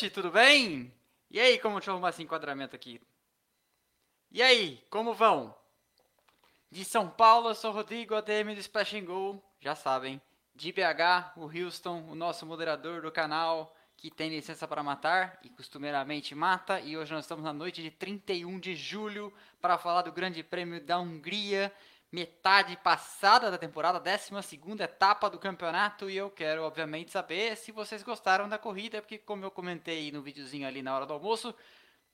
noite, tudo bem? E aí, como deixa eu arrumar esse enquadramento aqui? E aí, como vão? De São Paulo, eu sou Rodrigo, ADM do Splash and Go, já sabem. De BH, o Houston, o nosso moderador do canal, que tem licença para matar e costumeiramente mata. E hoje nós estamos na noite de 31 de julho para falar do Grande Prêmio da Hungria, metade passada da temporada, 12 etapa do campeonato. E eu quero, obviamente, saber se vocês gostaram da corrida, porque, como eu comentei no videozinho ali na hora do almoço,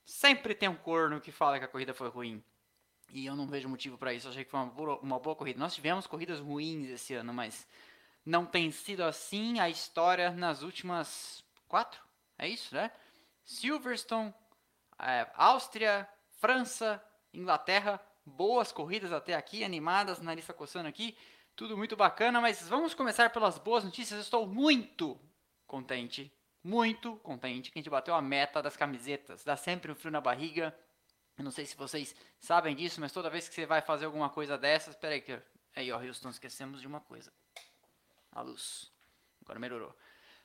sempre tem um corno que fala que a corrida foi ruim. E eu não vejo motivo para isso. Eu achei que foi uma boa, uma boa corrida. Nós tivemos corridas ruins esse ano, mas não tem sido assim a história nas últimas quatro. É isso, né? Silverstone, é, Áustria, França, Inglaterra, boas corridas até aqui, animadas, nariz coçando aqui, tudo muito bacana, mas vamos começar pelas boas notícias. Eu estou muito contente, muito contente que a gente bateu a meta das camisetas. Dá sempre um frio na barriga. Eu não sei se vocês sabem disso, mas toda vez que você vai fazer alguma coisa dessas, espera aí que aí ó, Houston, esquecemos de uma coisa. A luz. Agora melhorou.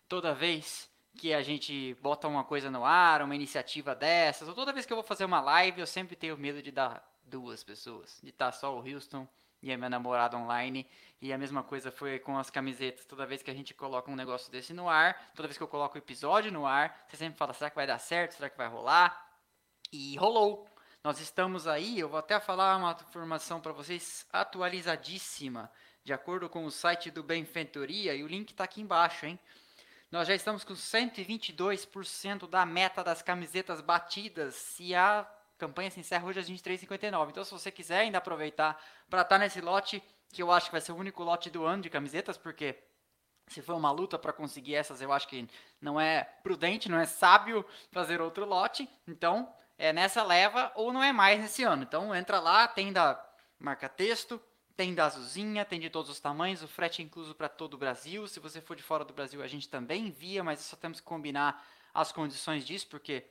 Toda vez que a gente bota uma coisa no ar, uma iniciativa dessas, ou toda vez que eu vou fazer uma live, eu sempre tenho medo de dar duas pessoas. De estar só o Houston e a minha namorada online. E a mesma coisa foi com as camisetas. Toda vez que a gente coloca um negócio desse no ar, toda vez que eu coloco o episódio no ar, você sempre fala: será que vai dar certo? Será que vai rolar? E rolou. Nós estamos aí, eu vou até falar uma informação para vocês atualizadíssima, de acordo com o site do Benfentoria, e o link está aqui embaixo, hein? Nós já estamos com 122% da meta das camisetas batidas e a campanha se encerra hoje às 23h59. Então, se você quiser ainda aproveitar para estar tá nesse lote, que eu acho que vai ser o único lote do ano de camisetas, porque se for uma luta para conseguir essas, eu acho que não é prudente, não é sábio fazer outro lote. Então, é nessa leva ou não é mais nesse ano. Então, entra lá, tem da marca texto, tem da azulzinha, tem de todos os tamanhos, o frete é incluso para todo o Brasil. Se você for de fora do Brasil, a gente também envia, mas só temos que combinar as condições disso, porque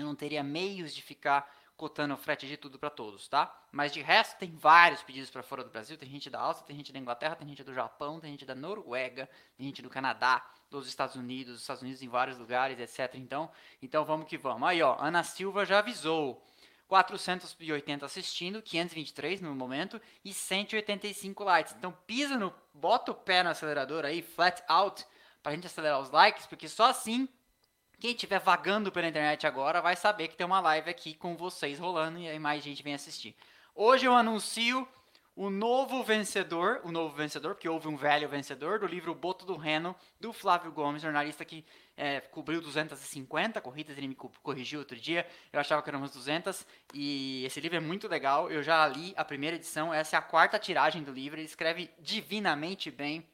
eu não teria meios de ficar cotando o frete de tudo para todos, tá? Mas de resto, tem vários pedidos para fora do Brasil. Tem gente da Áustria, tem gente da Inglaterra, tem gente do Japão, tem gente da Noruega, tem gente do Canadá, dos Estados Unidos, dos Estados Unidos em vários lugares, etc. Então, então vamos que vamos. Aí, ó, Ana Silva já avisou. 480 assistindo, 523 no momento e 185 likes. Então pisa no, bota o pé no acelerador aí, flat out, pra gente acelerar os likes, porque só assim quem estiver vagando pela internet agora vai saber que tem uma live aqui com vocês rolando e aí mais gente vem assistir. Hoje eu anuncio o novo vencedor, o novo vencedor, porque houve um velho vencedor, do livro Boto do Reno, do Flávio Gomes, jornalista que é, cobriu 250 corridas, ele me corrigiu outro dia, eu achava que eram umas 200, e esse livro é muito legal, eu já li a primeira edição, essa é a quarta tiragem do livro, ele escreve divinamente bem,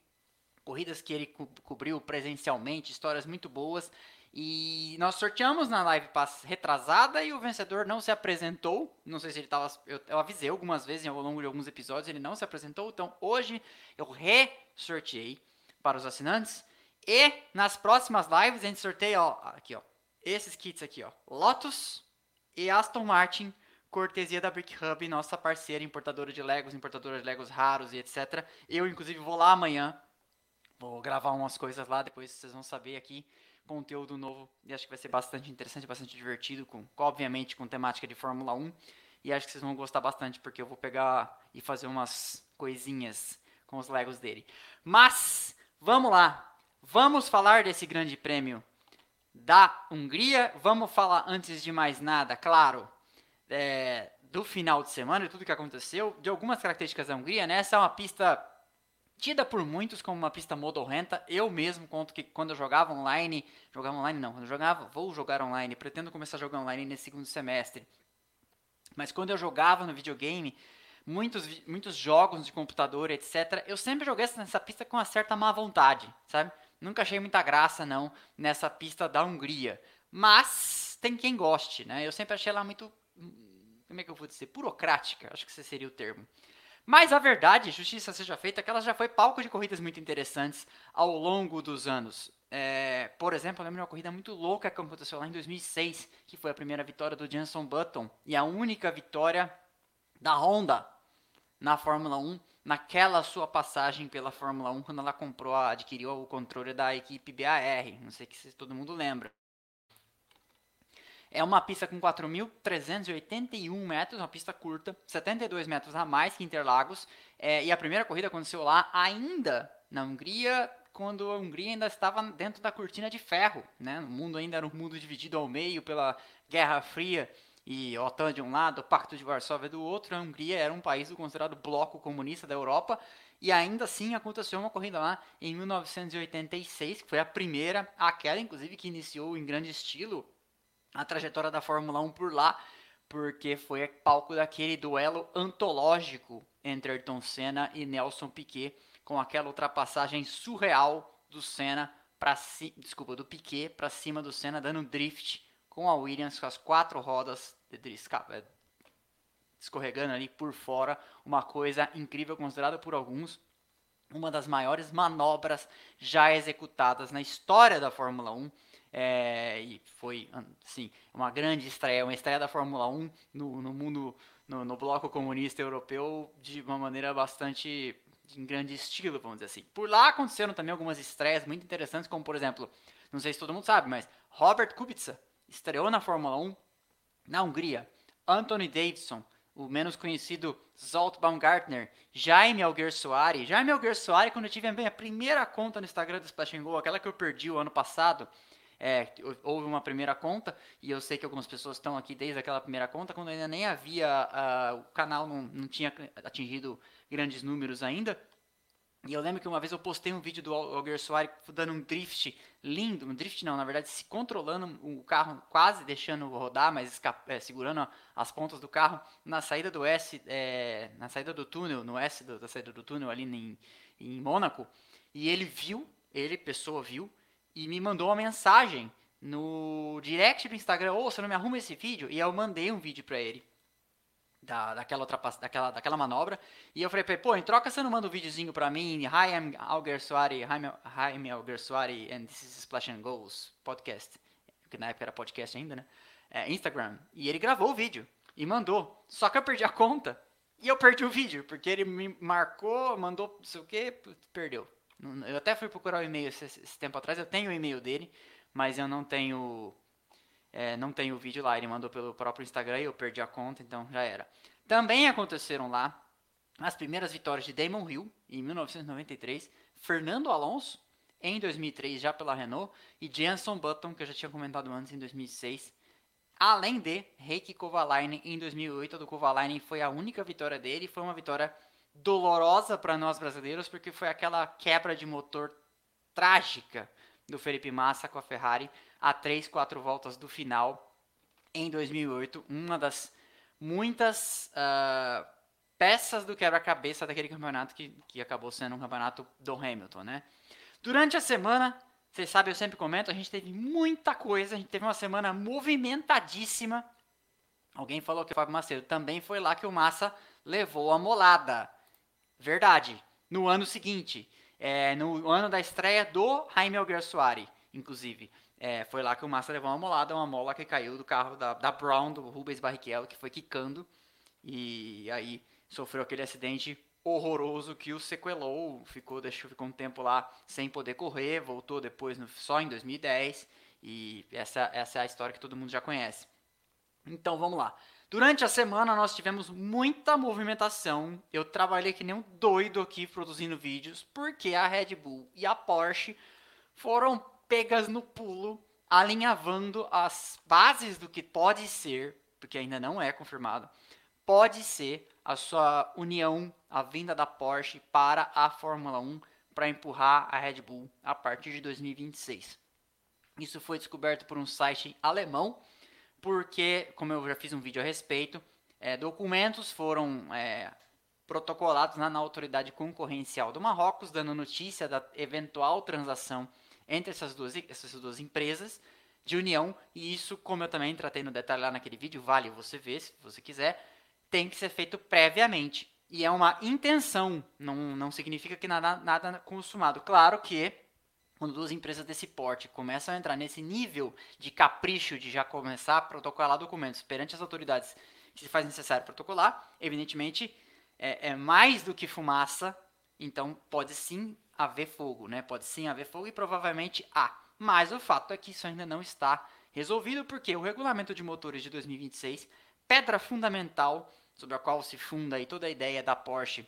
corridas que ele co cobriu presencialmente, histórias muito boas, e nós sorteamos na live retrasada e o vencedor não se apresentou. Não sei se ele estava. Eu, eu, avisei algumas vezes ao longo de alguns episódios, ele não se apresentou. Então hoje eu re-sorteei para os assinantes. E nas próximas lives a gente sorteia, ó, aqui, ó, esses kits aqui, ó, Lotus e Aston Martin, cortesia da Brick Hub, nossa parceira importadora de Legos, importadora de Legos raros e etc. Eu inclusive vou lá amanhã, vou gravar umas coisas lá, depois vocês vão saber aqui conteúdo novo e acho que vai ser bastante interessante, bastante divertido, com, obviamente com temática de Fórmula 1. E acho que vocês vão gostar bastante, porque eu vou pegar e fazer umas coisinhas com os Legos dele. Mas, vamos lá. Vamos falar desse grande prêmio da Hungria. Vamos falar, antes de mais nada, claro, é, do final de semana, de tudo que aconteceu, de algumas características da Hungria. Né? Essa é uma pista tida por muitos como uma pista modorrenta. Eu mesmo conto que quando eu jogava online, jogava online não, quando eu jogava, vou jogar online, pretendo começar a jogar online nesse segundo semestre. Mas quando eu jogava no videogame, muitos, muitos jogos de computador, etc., eu sempre joguei nessa pista com uma certa má vontade, sabe? Nunca achei muita graça, não, nessa pista da Hungria. Mas tem quem goste, né? Eu sempre achei ela muito. Como é que eu vou dizer? Burocrática, acho que esse seria o termo. Mas a verdade, justiça seja feita, é que ela já foi palco de corridas muito interessantes ao longo dos anos. É, por exemplo, eu lembro de uma corrida muito louca que aconteceu lá em 2006, que foi a primeira vitória do Jenson Button e a única vitória da Honda na Fórmula 1 naquela sua passagem pela Fórmula 1 quando ela comprou, adquiriu o controle da equipe BAR. Não sei se todo mundo lembra. É uma pista com 4.381 metros, uma pista curta, 72 metros a mais que Interlagos. É, e a primeira corrida aconteceu lá ainda na Hungria, quando a Hungria ainda estava dentro da cortina de ferro. Né? O mundo ainda era um mundo dividido ao meio pela Guerra Fria e OTAN de um lado, o Pacto de Varsóvia do outro. A Hungria era um país considerado bloco comunista da Europa. E ainda assim aconteceu uma corrida lá em 1986, que foi a primeira, aquela inclusive que iniciou em grande estilo a trajetória da Fórmula 1 por lá, porque foi palco daquele duelo antológico entre Ayrton Senna e Nelson Piquet, com aquela ultrapassagem surreal do Senna para desculpa, do Piquet para cima do Senna dando drift com a Williams com as quatro rodas é, escorregando ali por fora, uma coisa incrível considerada por alguns uma das maiores manobras já executadas na história da Fórmula 1 é, e foi, sim, uma grande estreia, uma estreia da Fórmula 1 no, no mundo, no, no, bloco comunista europeu de uma maneira bastante em grande estilo, vamos dizer assim. Por lá aconteceram também algumas estreias muito interessantes, como por exemplo, não sei se todo mundo sabe, mas Robert Kubica estreou na Fórmula 1 na Hungria. Anthony Davidson, o menos conhecido Zolt Baumgartner, Jaime Alguersuari. Jaime Alguersuari, quando eu tive a minha primeira conta no Instagram do Splash Go, aquela que eu perdi o ano passado, é, houve uma primeira conta, e eu sei que algumas pessoas estão aqui desde aquela primeira conta, quando ainda nem havia, uh, o canal não, não tinha atingido grandes números ainda. E eu lembro que uma vez eu postei um vídeo do Alger Soares dando um drift lindo, um drift não, na verdade, se controlando o carro, quase deixando rodar, mas é, segurando as pontas do carro na saída do S, é, na saída do túnel, no S do, da saída do túnel ali em, em Mônaco. E ele viu, ele, pessoa, viu, e me mandou uma mensagem no direct do Instagram, ou oh, você não me arruma esse vídeo? E eu mandei um vídeo pra ele. Da, daquela, outra, daquela, daquela manobra. E eu falei pô, em troca você não manda um videozinho pra mim? Hi, I'm Alger Soari, hi, I'm Alger Soari, and this is Splash and Goals podcast. Que na época era podcast ainda, né? É, Instagram. E ele gravou o vídeo e mandou. Só que eu perdi a conta. E eu perdi o vídeo, porque ele me marcou, mandou não sei o que, perdeu. Eu até fui procurar o e-mail esse, esse, tempo atrás, eu tenho o e-mail dele, mas eu não tenho é, não tenho o vídeo lá. Ele mandou pelo próprio Instagram e eu perdi a conta, então já era. Também aconteceram lá as primeiras vitórias de Damon Hill em 1993, Fernando Alonso em 2003 já pela Renault e Jenson Button, que eu já tinha comentado antes, em 2006. Além de Heikki Kovalainen em 2008, a do Kovalainen foi a única vitória dele, foi uma vitória dolorosa para nós brasileiros, porque foi aquela quebra de motor trágica do Felipe Massa com a Ferrari a 3, 4 voltas do final em 2008. Uma das muitas uh, peças do quebra-cabeça daquele campeonato que, que acabou sendo um campeonato do Hamilton, né? Durante a semana, vocês sabem, eu sempre comento, a gente teve muita coisa, a gente teve uma semana movimentadíssima. Alguém falou que o Fábio Macedo também foi lá que o Massa levou a molada. Verdade. No ano seguinte, é, no ano da estreia do Jaime Alguersuari, inclusive. É, foi lá que o Massa levou uma molada, uma mola que caiu do carro da, da Brown, do Rubens Barrichello, que foi quicando. E aí sofreu aquele acidente horroroso que o sequelou, ficou, deixou, ficou um tempo lá sem poder correr, voltou depois no, só em 2010. E essa, essa é a história que todo mundo já conhece. Então vamos lá. Durante a semana nós tivemos muita movimentação. Eu trabalhei que nem um doido aqui produzindo vídeos, porque a Red Bull e a Porsche foram pegas no pulo, alinhavando as bases do que pode ser, porque ainda não é confirmado, pode ser a sua união, a vinda da Porsche para a Fórmula 1 para empurrar a Red Bull a partir de 2026. Isso foi descoberto por um site alemão porque, como eu já fiz um vídeo a respeito, é, documentos foram é, protocolados na, na, autoridade concorrencial do Marrocos, dando notícia da eventual transação entre essas duas, essas duas empresas de união, e isso, como eu também tratei no detalhe lá naquele vídeo, vale você ver se você quiser, tem que ser feito previamente. E é uma intenção, não, não significa que nada, nada consumado. Claro que quando duas empresas desse porte começam a entrar nesse nível de capricho de já começar a protocolar documentos perante as autoridades que se faz necessário protocolar, evidentemente é, é mais do que fumaça, então pode sim haver fogo, né? Pode sim haver fogo e provavelmente há. Mas o fato é que isso ainda não está resolvido porque o regulamento de motores de 2026, pedra fundamental sobre a qual se funda aí toda a ideia da Porsche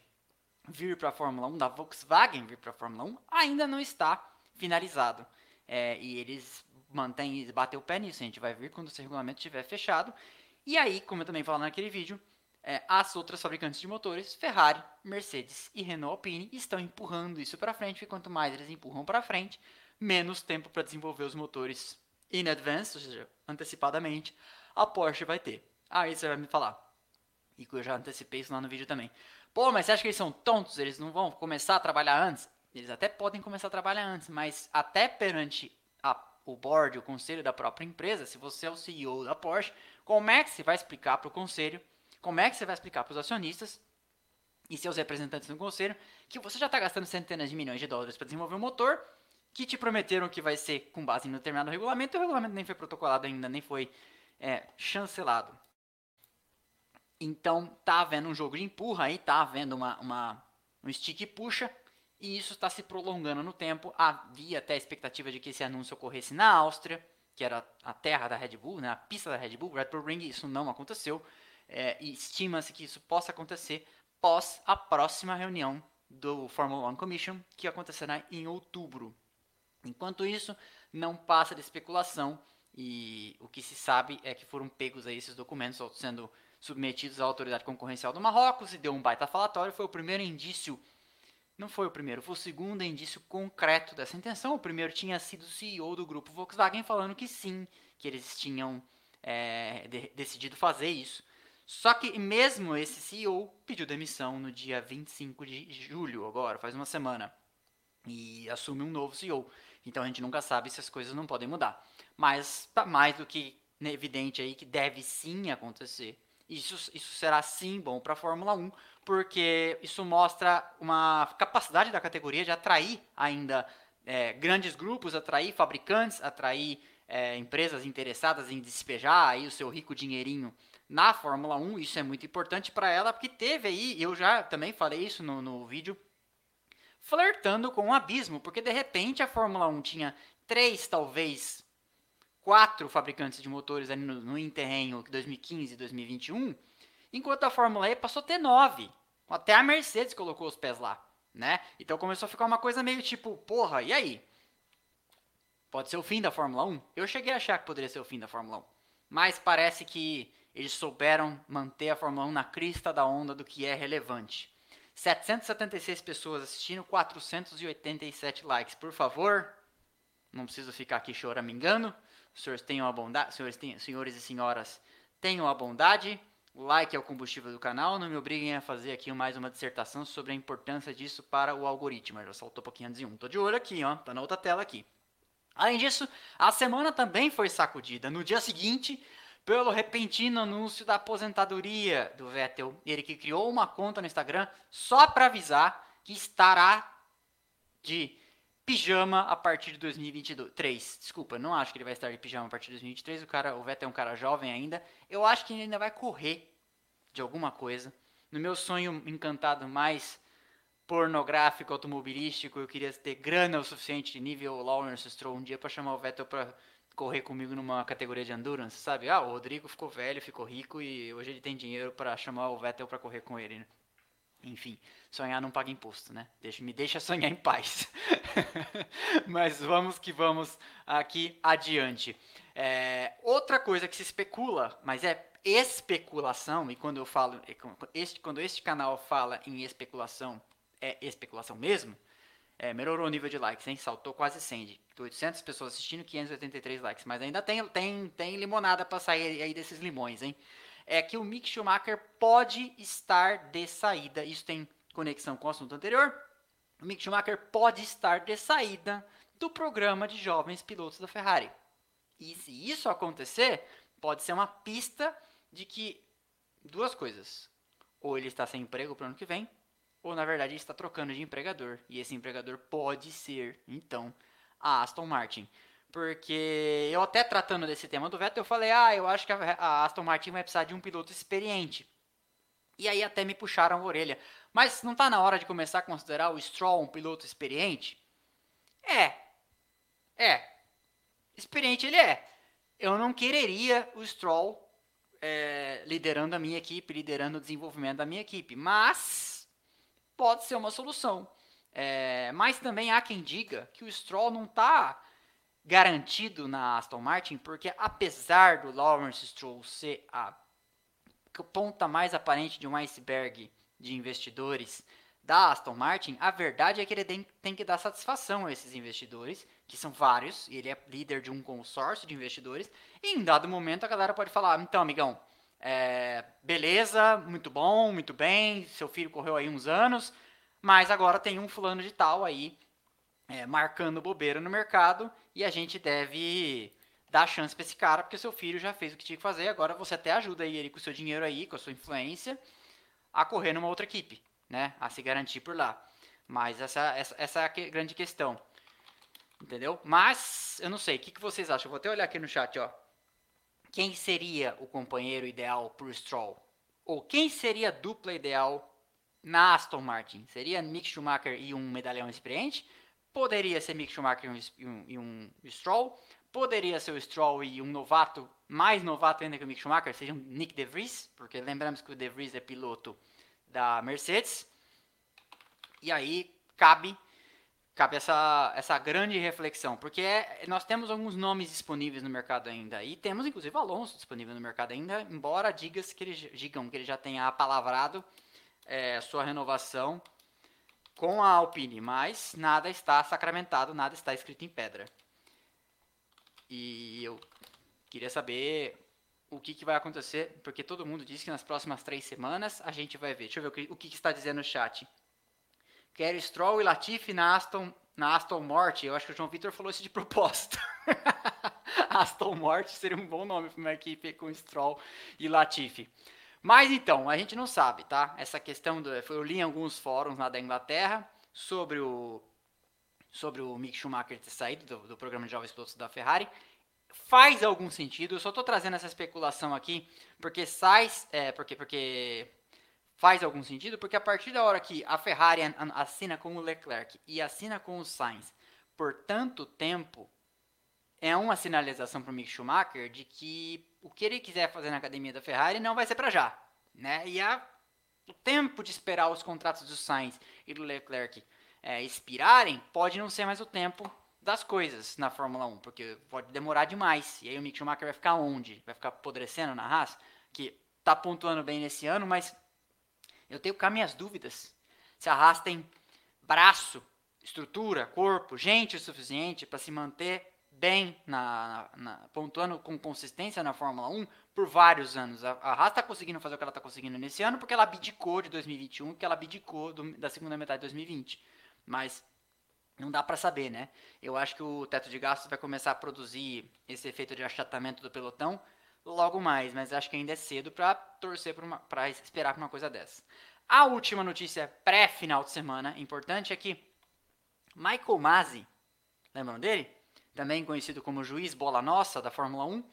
vir para a Fórmula 1, da Volkswagen vir para a Fórmula 1, ainda não está finalizado. É, e eles mantêm, bater o pé nisso. A gente vai ver quando esse regulamento estiver fechado. E aí, como eu também falei naquele vídeo, é, as outras fabricantes de motores, Ferrari, Mercedes e Renault Alpine, estão empurrando isso para frente. E quanto mais eles empurram para frente, menos tempo para desenvolver os motores in advance, ou seja, antecipadamente, a Porsche vai ter. Aí você vai me falar. E eu já antecipei isso lá no vídeo também. Pô, mas você acha que eles são tontos? Eles não vão começar a trabalhar antes? Eles até podem começar a trabalhar antes, mas até perante a, o board, o conselho da própria empresa, se você é o CEO da Porsche, como é que você vai explicar para o conselho, como é que você vai explicar para os acionistas e seus representantes no conselho que você já está gastando centenas de milhões de dólares para desenvolver um motor que te prometeram que vai ser com base em um determinado regulamento e o regulamento nem foi protocolado ainda, nem foi é, chancelado. Então tá havendo um jogo de empurra aí, tá havendo uma, uma, um stick puxa e isso está se prolongando no tempo. Havia até a expectativa de que esse anúncio ocorresse na Áustria, que era a terra da Red Bull, né, a pista da Red Bull, Red Bull Ring, isso não aconteceu. É, e estima-se que isso possa acontecer pós a próxima reunião do Formula One Commission, que acontecerá em outubro. Enquanto isso, não passa de especulação e o que se sabe é que foram pegos aí esses documentos sendo submetidos à autoridade concorrencial do Marrocos e deu um baita falatório. Foi o primeiro indício, não foi o primeiro, foi o segundo indício concreto dessa intenção. O primeiro tinha sido o CEO do grupo Volkswagen falando que sim, que eles tinham é, de, decidido fazer isso. Só que mesmo esse CEO pediu demissão no dia 25 de julho, agora, faz uma semana, e assume um novo CEO. Então a gente nunca sabe se as coisas não podem mudar. Mas tá mais do que evidente aí que deve sim acontecer. Isso, isso será sim bom para a Fórmula 1, porque isso mostra uma capacidade da categoria de atrair ainda é, grandes grupos, atrair fabricantes, atrair é, empresas interessadas em despejar aí o seu rico dinheirinho na Fórmula 1. Isso é muito importante para ela, porque teve aí, eu já também falei isso no, no vídeo, flertando com o um abismo, porque de repente a Fórmula 1 tinha três, talvez quatro fabricantes de motores ali no, no Interrenho 2015 e 2021, enquanto a Fórmula E passou a ter nove. Até a Mercedes colocou os pés lá, né? Então começou a ficar uma coisa meio tipo, porra, e aí? Pode ser o fim da Fórmula 1? Eu cheguei a achar que poderia ser o fim da Fórmula 1. Mas parece que eles souberam manter a Fórmula 1 na crista da onda do que é relevante. 776 pessoas assistindo, 487 likes. Por favor, não preciso ficar aqui choramingando. Senhores tenham a bondade, senhores, senhores e senhoras, tenham a bondade. O like é o combustível do canal. Não me obriguem a fazer aqui mais uma dissertação sobre a importância disso para o algoritmo. Já saltou para 501. Tô de olho aqui, ó. Tá na outra tela aqui. Além disso, a semana também foi sacudida. No dia seguinte, pelo repentino anúncio da aposentadoria do Vettel. Ele que criou uma conta no Instagram só para avisar que estará de pijama a partir de 2023. Desculpa, não acho que ele vai estar de pijama a partir de 2023. O cara, o Vettel é um cara jovem ainda. Eu acho que ele ainda vai correr de alguma coisa. No meu sonho encantado mais pornográfico, automobilístico, eu queria ter grana o suficiente de nível Lawrence Stroll um dia para chamar o Vettel para correr comigo numa categoria de endurance, sabe? Ah, o Rodrigo ficou velho, ficou rico e hoje ele tem dinheiro para chamar o Vettel para correr com ele, né? Enfim, sonhar não paga imposto, né? Deixa, me deixa sonhar em paz. Mas vamos que vamos aqui adiante. É, outra coisa que se especula, mas é especulação, e quando eu falo, este, quando este canal fala em especulação, é especulação mesmo, é, melhorou o nível de likes, hein? Saltou quase 100. De 800 pessoas assistindo, 583 likes. Mas ainda tem, tem, tem limonada para sair aí desses limões, hein? É que o Mick Schumacher pode estar de saída. Isso tem conexão com o assunto anterior. O Mick Schumacher pode estar de saída do programa de jovens pilotos da Ferrari. E se isso acontecer, pode ser uma pista de que duas coisas. Ou ele está sem emprego para o ano que vem, ou na verdade está trocando de empregador. E esse empregador pode ser, então, a Aston Martin. Porque eu até tratando desse tema do Vettel, eu falei, ah, eu acho que a Aston Martin vai precisar de um piloto experiente. E aí até me puxaram a orelha. Mas não está na hora de começar a considerar o Stroll um piloto experiente? É. É. Experiente ele é. eu não quereria o Stroll é, liderando a minha equipe, liderando o desenvolvimento da minha equipe, mas pode ser uma solução. É, mas também há quem diga que o Stroll não está garantido na Aston Martin, porque apesar do Lawrence Stroll ser a ponta mais aparente de um iceberg de investidores da Aston Martin, a verdade é que ele tem, que dar satisfação a esses investidores, que são vários, e ele é líder de um consórcio de investidores, e em dado momento a galera pode falar, então, amigão, é, beleza, muito bom, muito bem, seu filho correu aí uns anos, mas agora tem um fulano de tal aí é, marcando bobeira no mercado, e a gente deve dar chance para esse cara, porque seu filho já fez o que tinha que fazer, agora você até ajuda ele com o seu dinheiro aí, com a sua influência, a correr numa outra equipe, né? A se garantir por lá. Mas essa, essa, essa é a que, grande questão. Entendeu? Mas, eu não sei, o que, que vocês acham? Vou até olhar aqui no chat, ó. Quem seria o companheiro ideal pro Stroll? Ou quem seria a dupla ideal na Aston Martin? Seria Mick Schumacher e um medalhão experiente? Poderia ser Mick Schumacher e um, e um Stroll? Poderia ser o Stroll e um novato, mais novato ainda que o Mick Schumacher, seja um Nick De Vries, porque lembramos que o De Vries é piloto da Mercedes. E aí cabe cabe essa, essa grande reflexão, porque é, nós temos alguns nomes disponíveis no mercado ainda, e temos inclusive Alonso disponível no mercado ainda, embora digas que ele, digam que ele já tenha apalavrado é, sua renovação com a Alpine, mas nada está sacramentado, nada está escrito em pedra. E eu queria saber o que, que vai acontecer, porque todo mundo diz que nas próximas três semanas a gente vai ver. Deixa eu ver o que, o que, que está dizendo no chat. Quero Stroll e Latifi na Aston, na Aston Martin. Eu acho que o João Vitor falou isso de propósito. Aston Martin seria um bom nome para uma equipe com Stroll e Latifi. Mas então, a gente não sabe, tá? Essa questão do. Eu li em alguns fóruns lá da Inglaterra sobre o sobre o Mick Schumacher ter saído do, do programa de jovens pilotos da Ferrari. Faz algum sentido, eu só estou trazendo essa especulação aqui porque sai, é, porque, porque faz algum sentido, porque a partir da hora que a Ferrari assina com o Leclerc e assina com o Sainz por tanto tempo, é uma sinalização para o Mick Schumacher de que o que ele quiser fazer na academia da Ferrari não vai ser para já, né? E o tempo de esperar os contratos do Sainz e do Leclerc é, expirarem, pode não ser mais o tempo das coisas na Fórmula 1, porque pode demorar demais. E aí o Mick Schumacher vai ficar onde? Vai ficar apodrecendo na Haas? Que tá pontuando bem nesse ano, mas eu tenho cá minhas dúvidas. Se a Haas tem braço, estrutura, corpo, gente o suficiente para se manter bem na, na, pontuando com consistência na Fórmula 1 por vários anos. A, a Haas está conseguindo fazer o que ela está conseguindo nesse ano porque ela abdicou de 2021, que ela abdicou do, da segunda metade de 2020. Mas não dá para saber, né? Eu acho que o teto de gastos vai começar a produzir esse efeito de achatamento do pelotão logo mais, mas acho que ainda é cedo para torcer para esperar por uma coisa dessa. A última notícia pré-final de semana importante é que Michael Masi, lembram dele? Também conhecido como juiz bola nossa da Fórmula 1,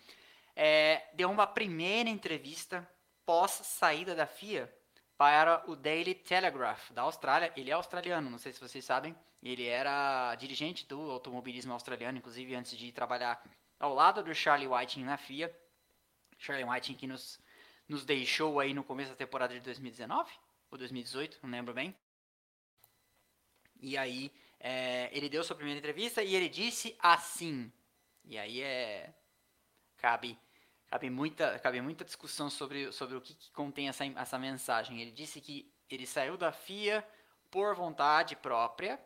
é, deu uma primeira entrevista pós saída da FIA para o Daily Telegraph da Austrália. Ele é australiano, não sei se vocês sabem. Ele era dirigente do automobilismo australiano, inclusive antes de trabalhar ao lado do Charlie Whiting na FIA. Charlie Whiting que nos, nos deixou aí no começo da temporada de 2019 ou 2018, não lembro bem. E aí é, ele deu sua primeira entrevista e ele disse assim. E aí é cabe cabe muita, cabe muita discussão sobre, sobre o que, que contém essa, essa mensagem. Ele disse que ele saiu da FIA por vontade própria,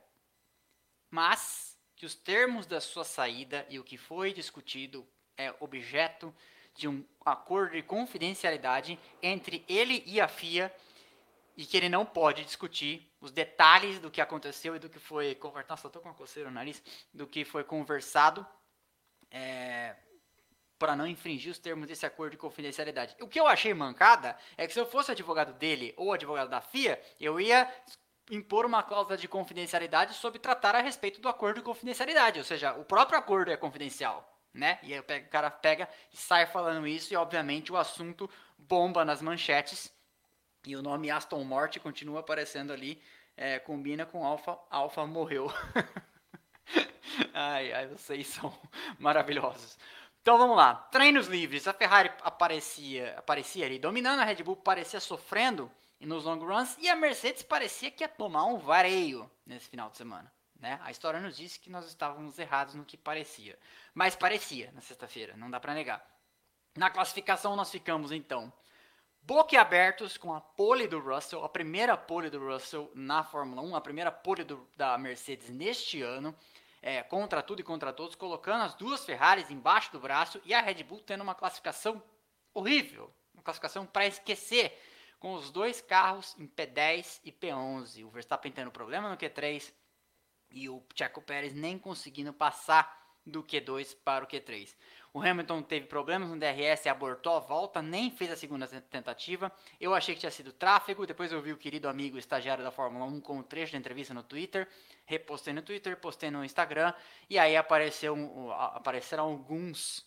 mas que os termos da sua saída e o que foi discutido é objeto de um acordo de confidencialidade entre ele e a FIA e que ele não pode discutir os detalhes do que aconteceu e do que foi conversado. Nossa, eu tô com uma coceira no nariz. Do que foi conversado é, para não infringir os termos desse acordo de confidencialidade. O que eu achei mancada é que se eu fosse advogado dele ou advogado da FIA, eu ia impor uma cláusula de confidencialidade sobre tratar a respeito do acordo de confidencialidade, ou seja, o próprio acordo é confidencial, né? E aí o cara pega e sai falando isso e obviamente o assunto bomba nas manchetes e o nome Aston Martin continua aparecendo ali, é, combina com Alfa, Alfa morreu. ai, ai, vocês são maravilhosos. Então vamos lá. Treinos livres. A Ferrari aparecia, aparecia ali dominando, a Red Bull parecia sofrendo nos long runs e a Mercedes parecia que ia tomar um vareio nesse final de semana. Né? A história nos disse que nós estávamos errados no que parecia. Mas parecia na sexta-feira, não dá para negar. Na classificação nós ficamos então boquiabertos com a pole do Russell, a primeira pole do Russell na Fórmula 1, a primeira pole do, da Mercedes neste ano, é, contra tudo e contra todos, colocando as duas Ferraris embaixo do braço e a Red Bull tendo uma classificação horrível, uma classificação para esquecer, com os dois carros em P10 e P11, o Verstappen tendo problema no Q3 e o Checo Pérez nem conseguindo passar do Q2 para o Q3. O Hamilton teve problemas no DRS, abortou a volta, nem fez a segunda tentativa. Eu achei que tinha sido tráfego. Depois eu vi o querido amigo estagiário da Fórmula 1 com um trecho de entrevista no Twitter. Repostei no Twitter, postei no Instagram. E aí apareceu, apareceram alguns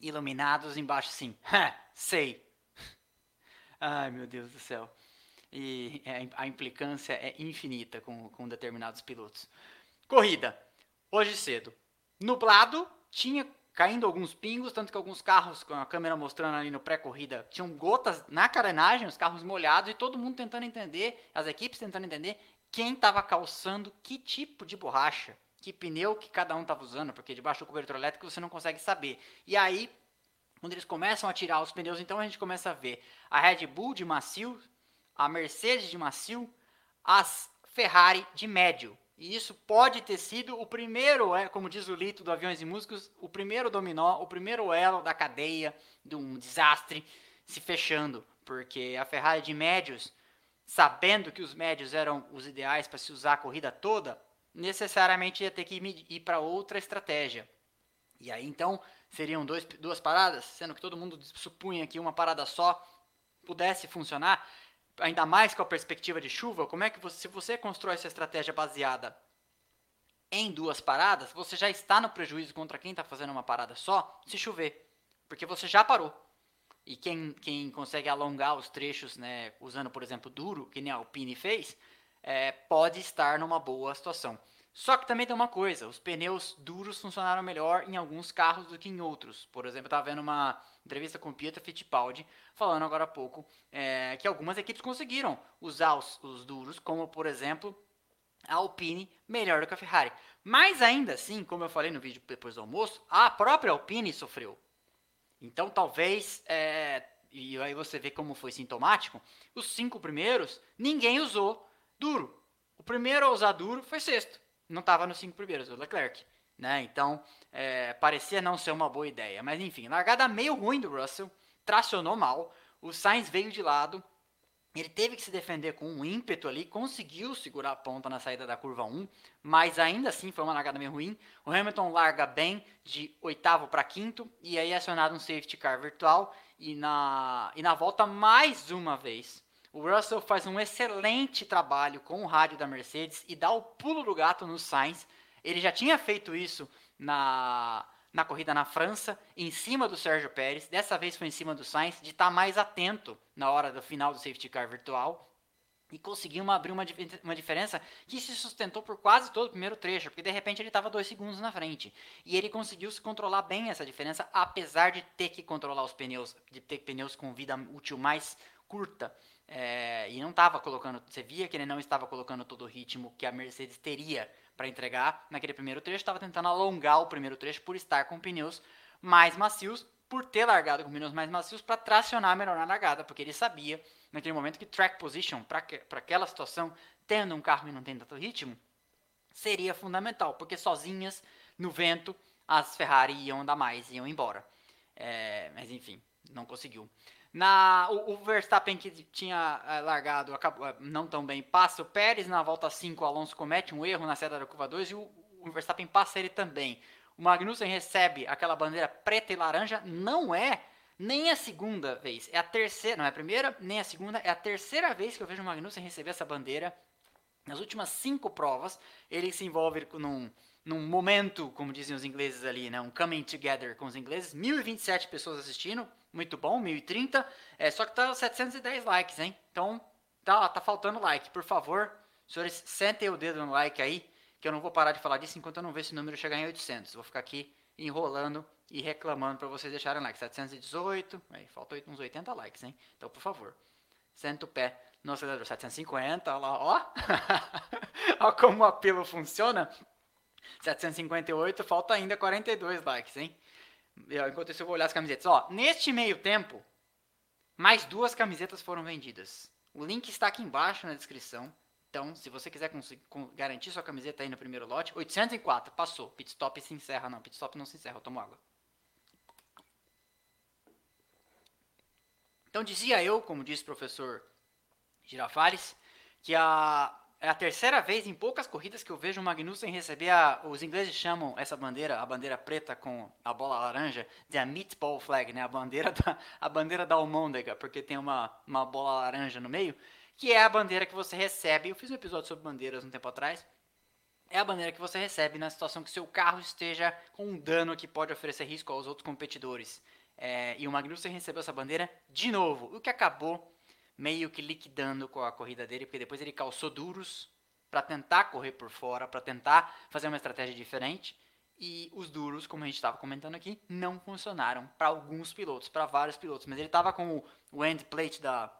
iluminados embaixo assim. Sei. Ai meu Deus do céu. E é, a implicância é infinita com, com determinados pilotos. Corrida. Hoje cedo. Nublado, tinha caindo alguns pingos, tanto que alguns carros, com a câmera mostrando ali no pré-corrida, tinham gotas na carenagem, os carros molhados, e todo mundo tentando entender, as equipes tentando entender quem estava calçando que tipo de borracha, que pneu que cada um estava usando, porque debaixo do cobertor elétrico você não consegue saber. E aí, quando eles começam a tirar os pneus, então a gente começa a ver a Red Bull de macio, a Mercedes de macio, as Ferrari de médio. E isso pode ter sido o primeiro, é, como diz o Lito do Aviões e Músicos, o primeiro dominó, o primeiro elo da cadeia de um desastre se fechando. Porque a Ferrari de médios, sabendo que os médios eram os ideais para se usar a corrida toda, necessariamente ia ter que ir para outra estratégia. E aí então seriam dois, duas paradas, sendo que todo mundo supunha que uma parada só pudesse funcionar ainda mais com a perspectiva de chuva, como é que você, se você constrói essa estratégia baseada em duas paradas, você já está no prejuízo contra quem está fazendo uma parada só, se chover, porque você já parou. E quem, quem consegue alongar os trechos, né, usando, por exemplo, duro, que nem a Alpine fez, é, pode estar numa boa situação. Só que também tem uma coisa, os pneus duros funcionaram melhor em alguns carros do que em outros. Por exemplo, eu estava vendo uma entrevista com o Pietro Fittipaldi, falando agora há pouco é, que algumas equipes conseguiram usar os, os, duros, como por exemplo a Alpine, melhor do que a Ferrari. Mas ainda assim, como eu falei no vídeo depois do almoço, a própria Alpine sofreu. Então talvez, é, e aí você vê como foi sintomático, os cinco primeiros, ninguém usou duro. O primeiro a usar duro foi sexto não estava nos cinco primeiros, o Leclerc. Né? Então, é, parecia não ser uma boa ideia. Mas enfim, largada meio ruim do Russell, tracionou mal, o Sainz veio de lado, ele teve que se defender com um ímpeto ali, conseguiu segurar a ponta na saída da curva 1, mas ainda assim foi uma largada meio ruim. O Hamilton larga bem de oitavo para quinto, e aí é acionado um safety car virtual, e na, e na volta mais uma vez o Russell faz um excelente trabalho com o rádio da Mercedes e dá o pulo do gato no Sainz. Ele já tinha feito isso na, na corrida na França, em cima do Sérgio Pérez. Dessa vez foi em cima do Sainz, de estar tá mais atento na hora do final do safety car virtual. E conseguiu uma, abrir uma, uma diferença que se sustentou por quase todo o primeiro trecho, porque de repente ele estava dois segundos na frente. E ele conseguiu se controlar bem essa diferença, apesar de ter que controlar os pneus, de ter pneus com vida útil mais curta. É, e não estava colocando, você via que ele não estava colocando todo o ritmo que a Mercedes teria para entregar naquele primeiro trecho, estava tentando alongar o primeiro trecho por estar com pneus mais macios, por ter largado com pneus mais macios para tracionar melhor na largada, porque ele sabia naquele momento que track position para aquela situação, tendo um carro que não tem tanto ritmo, seria fundamental, porque sozinhas no vento as Ferrari iam andar mais, iam embora. É, mas enfim, não conseguiu. Na, o, o, Verstappen que tinha é, largado acabou, eh, não tão bem, passa o Pérez. Na volta 5, o Alonso comete um erro na saída da curva 2 e o, o Verstappen passa ele também. O Magnussen recebe aquela bandeira preta e laranja. Não é nem a segunda vez, é a terceira, não é a primeira, nem a segunda, é a terceira vez que eu vejo o Magnussen receber essa bandeira. Nas últimas cinco provas, ele se envolve num, num momento, como dizem os ingleses ali, né, um coming together com os ingleses. 1027 pessoas assistindo, muito bom, 1030. É, só que tá 710 likes, hein? Então, tá, tá faltando like. Por favor, senhores, sentem o dedo no like aí, que eu não vou parar de falar disso enquanto eu não ver esse número chegar em 800. Vou ficar aqui enrolando e reclamando para vocês deixarem like. 718, aí falta uns 80 likes, hein? Então, por favor, senta o pé no acelerador. 750, olha lá, ó. Olha como o apelo funciona. 758, falta ainda 42 likes, hein? Enquanto isso, eu vou olhar as camisetas. Ó, neste meio tempo, mais duas camisetas foram vendidas. O link está aqui embaixo na descrição. Então, se você quiser garantir sua camiseta aí no primeiro lote, 804, passou. Pit stop se encerra, não. Pit stop não se encerra, eu tomo água. Então, dizia eu, como disse o professor Girafales, que a, é a terceira vez em poucas corridas que eu vejo o Magnussen receber a, os ingleses chamam essa bandeira, a bandeira preta com a bola laranja, de a meatball flag, né? A bandeira da, a bandeira da almôndega, porque tem uma, uma bola laranja no meio que é a bandeira que você recebe. Eu fiz um episódio sobre bandeiras um tempo atrás. É a bandeira que você recebe na situação que seu carro esteja com um dano que pode oferecer risco aos outros competidores. É, e o Magnussen recebeu essa bandeira de novo, o que acabou meio que liquidando com a corrida dele, porque depois ele calçou duros para tentar correr por fora, para tentar fazer uma estratégia diferente. E os duros, como a gente estava comentando aqui, não funcionaram para alguns pilotos, para vários pilotos. Mas ele estava com o end plate da,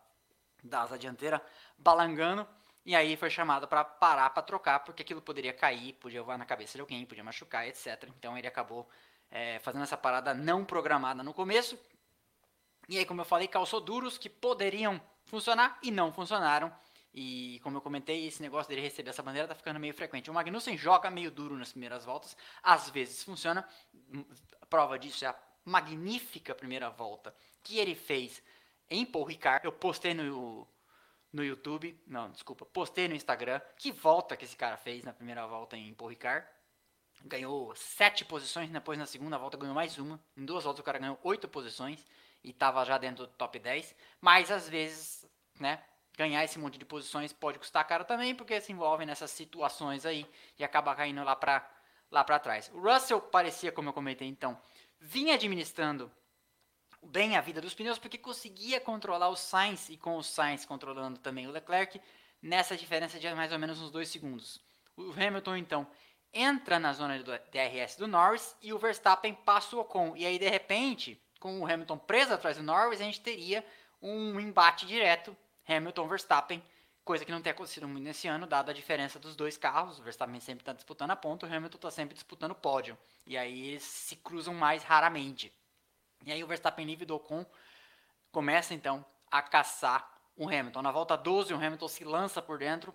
da asa dianteira balangando. E aí foi chamado para parar para trocar, porque aquilo poderia cair, podia voar na cabeça de alguém, podia machucar, etc. Então ele acabou é, fazendo essa parada não programada no começo. E aí, como eu falei, calçou duros que poderiam funcionar e não funcionaram. E como eu comentei, esse negócio dele receber essa bandeira tá ficando meio frequente. O Magnussen joga meio duro nas primeiras voltas, às vezes funciona. A prova disso é a magnífica primeira volta que ele fez em Paul Ricard. Eu postei no, no YouTube, não, desculpa, postei no Instagram que volta que esse cara fez na primeira volta em Paul Ricard. Ganhou sete posições, depois na segunda volta ganhou mais uma. Em duas voltas o cara ganhou oito posições e estava já dentro do top 10. Mas às vezes, né, ganhar esse monte de posições pode custar caro também, porque se envolve nessas situações aí e acaba caindo lá para lá para trás. O Russell parecia, como eu comentei então, vinha administrando bem a vida dos pneus porque conseguia controlar o Sainz e com o Sainz controlando também o Leclerc nessa diferença de mais ou menos uns 2 segundos. O Hamilton então entra na zona do DRS do Norris e o Verstappen passa o Ocon. E aí de repente, com o Hamilton preso atrás do Norris, a gente teria um embate direto Hamilton-Verstappen, coisa que não tem acontecido muito nesse ano, dada a diferença dos dois carros. O Verstappen sempre está disputando a ponta, o Hamilton está sempre disputando o pódio. E aí eles se cruzam mais raramente. E aí o Verstappen livre do Ocon começa então a caçar o Hamilton. Na volta 12, o Hamilton se lança por dentro,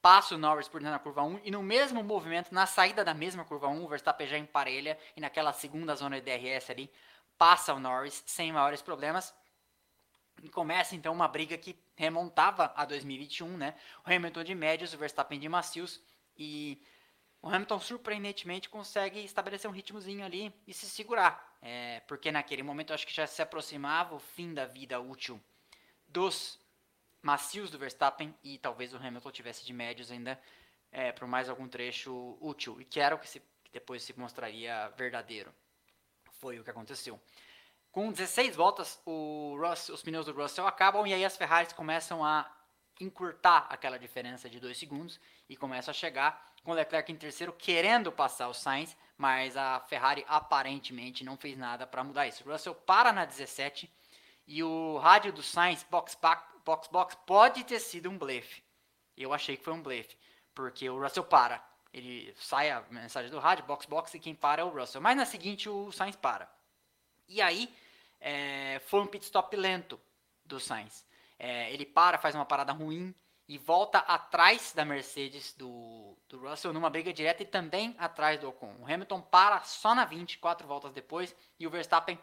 passa o Norris por dentro da curva 1 e no mesmo movimento, na saída da mesma curva 1, o Verstappen já emparelha e naquela segunda zona de DRS ali, passa o Norris sem maiores problemas. E começa então uma briga que remontava a 2021, né? O Hamilton de médios, o Verstappen de macios e o Hamilton surpreendentemente consegue estabelecer um ritmozinho ali e se segurar. É, porque naquele momento acho que já se aproximava o fim da vida útil dos macios do Verstappen e talvez o Hamilton tivesse de médios ainda é, por mais algum trecho útil. E que era o que, se, que depois se mostraria verdadeiro. Foi o que aconteceu. Com 16 voltas, Russell, os pneus do Russell acabam e aí as Ferraris começam a encurtar aquela diferença de 2 segundos e começam a chegar com o Leclerc em terceiro, querendo passar o Sainz, mas a Ferrari aparentemente não fez nada para mudar isso. O Russell para na 17 e o rádio do Sainz, box, box, box, pode ter sido um blefe. Eu achei que foi um blefe, porque o Russell para. Ele sai a mensagem do rádio, box, box, e quem para é o Russell. Mas na seguinte o Sainz para. E aí é, foi um pit stop lento do Sainz. É, ele para, faz uma parada ruim, e volta atrás da Mercedes do, do Russell numa briga direta e também atrás do Ocon. O Hamilton para só na 20, quatro voltas depois, e o Verstappen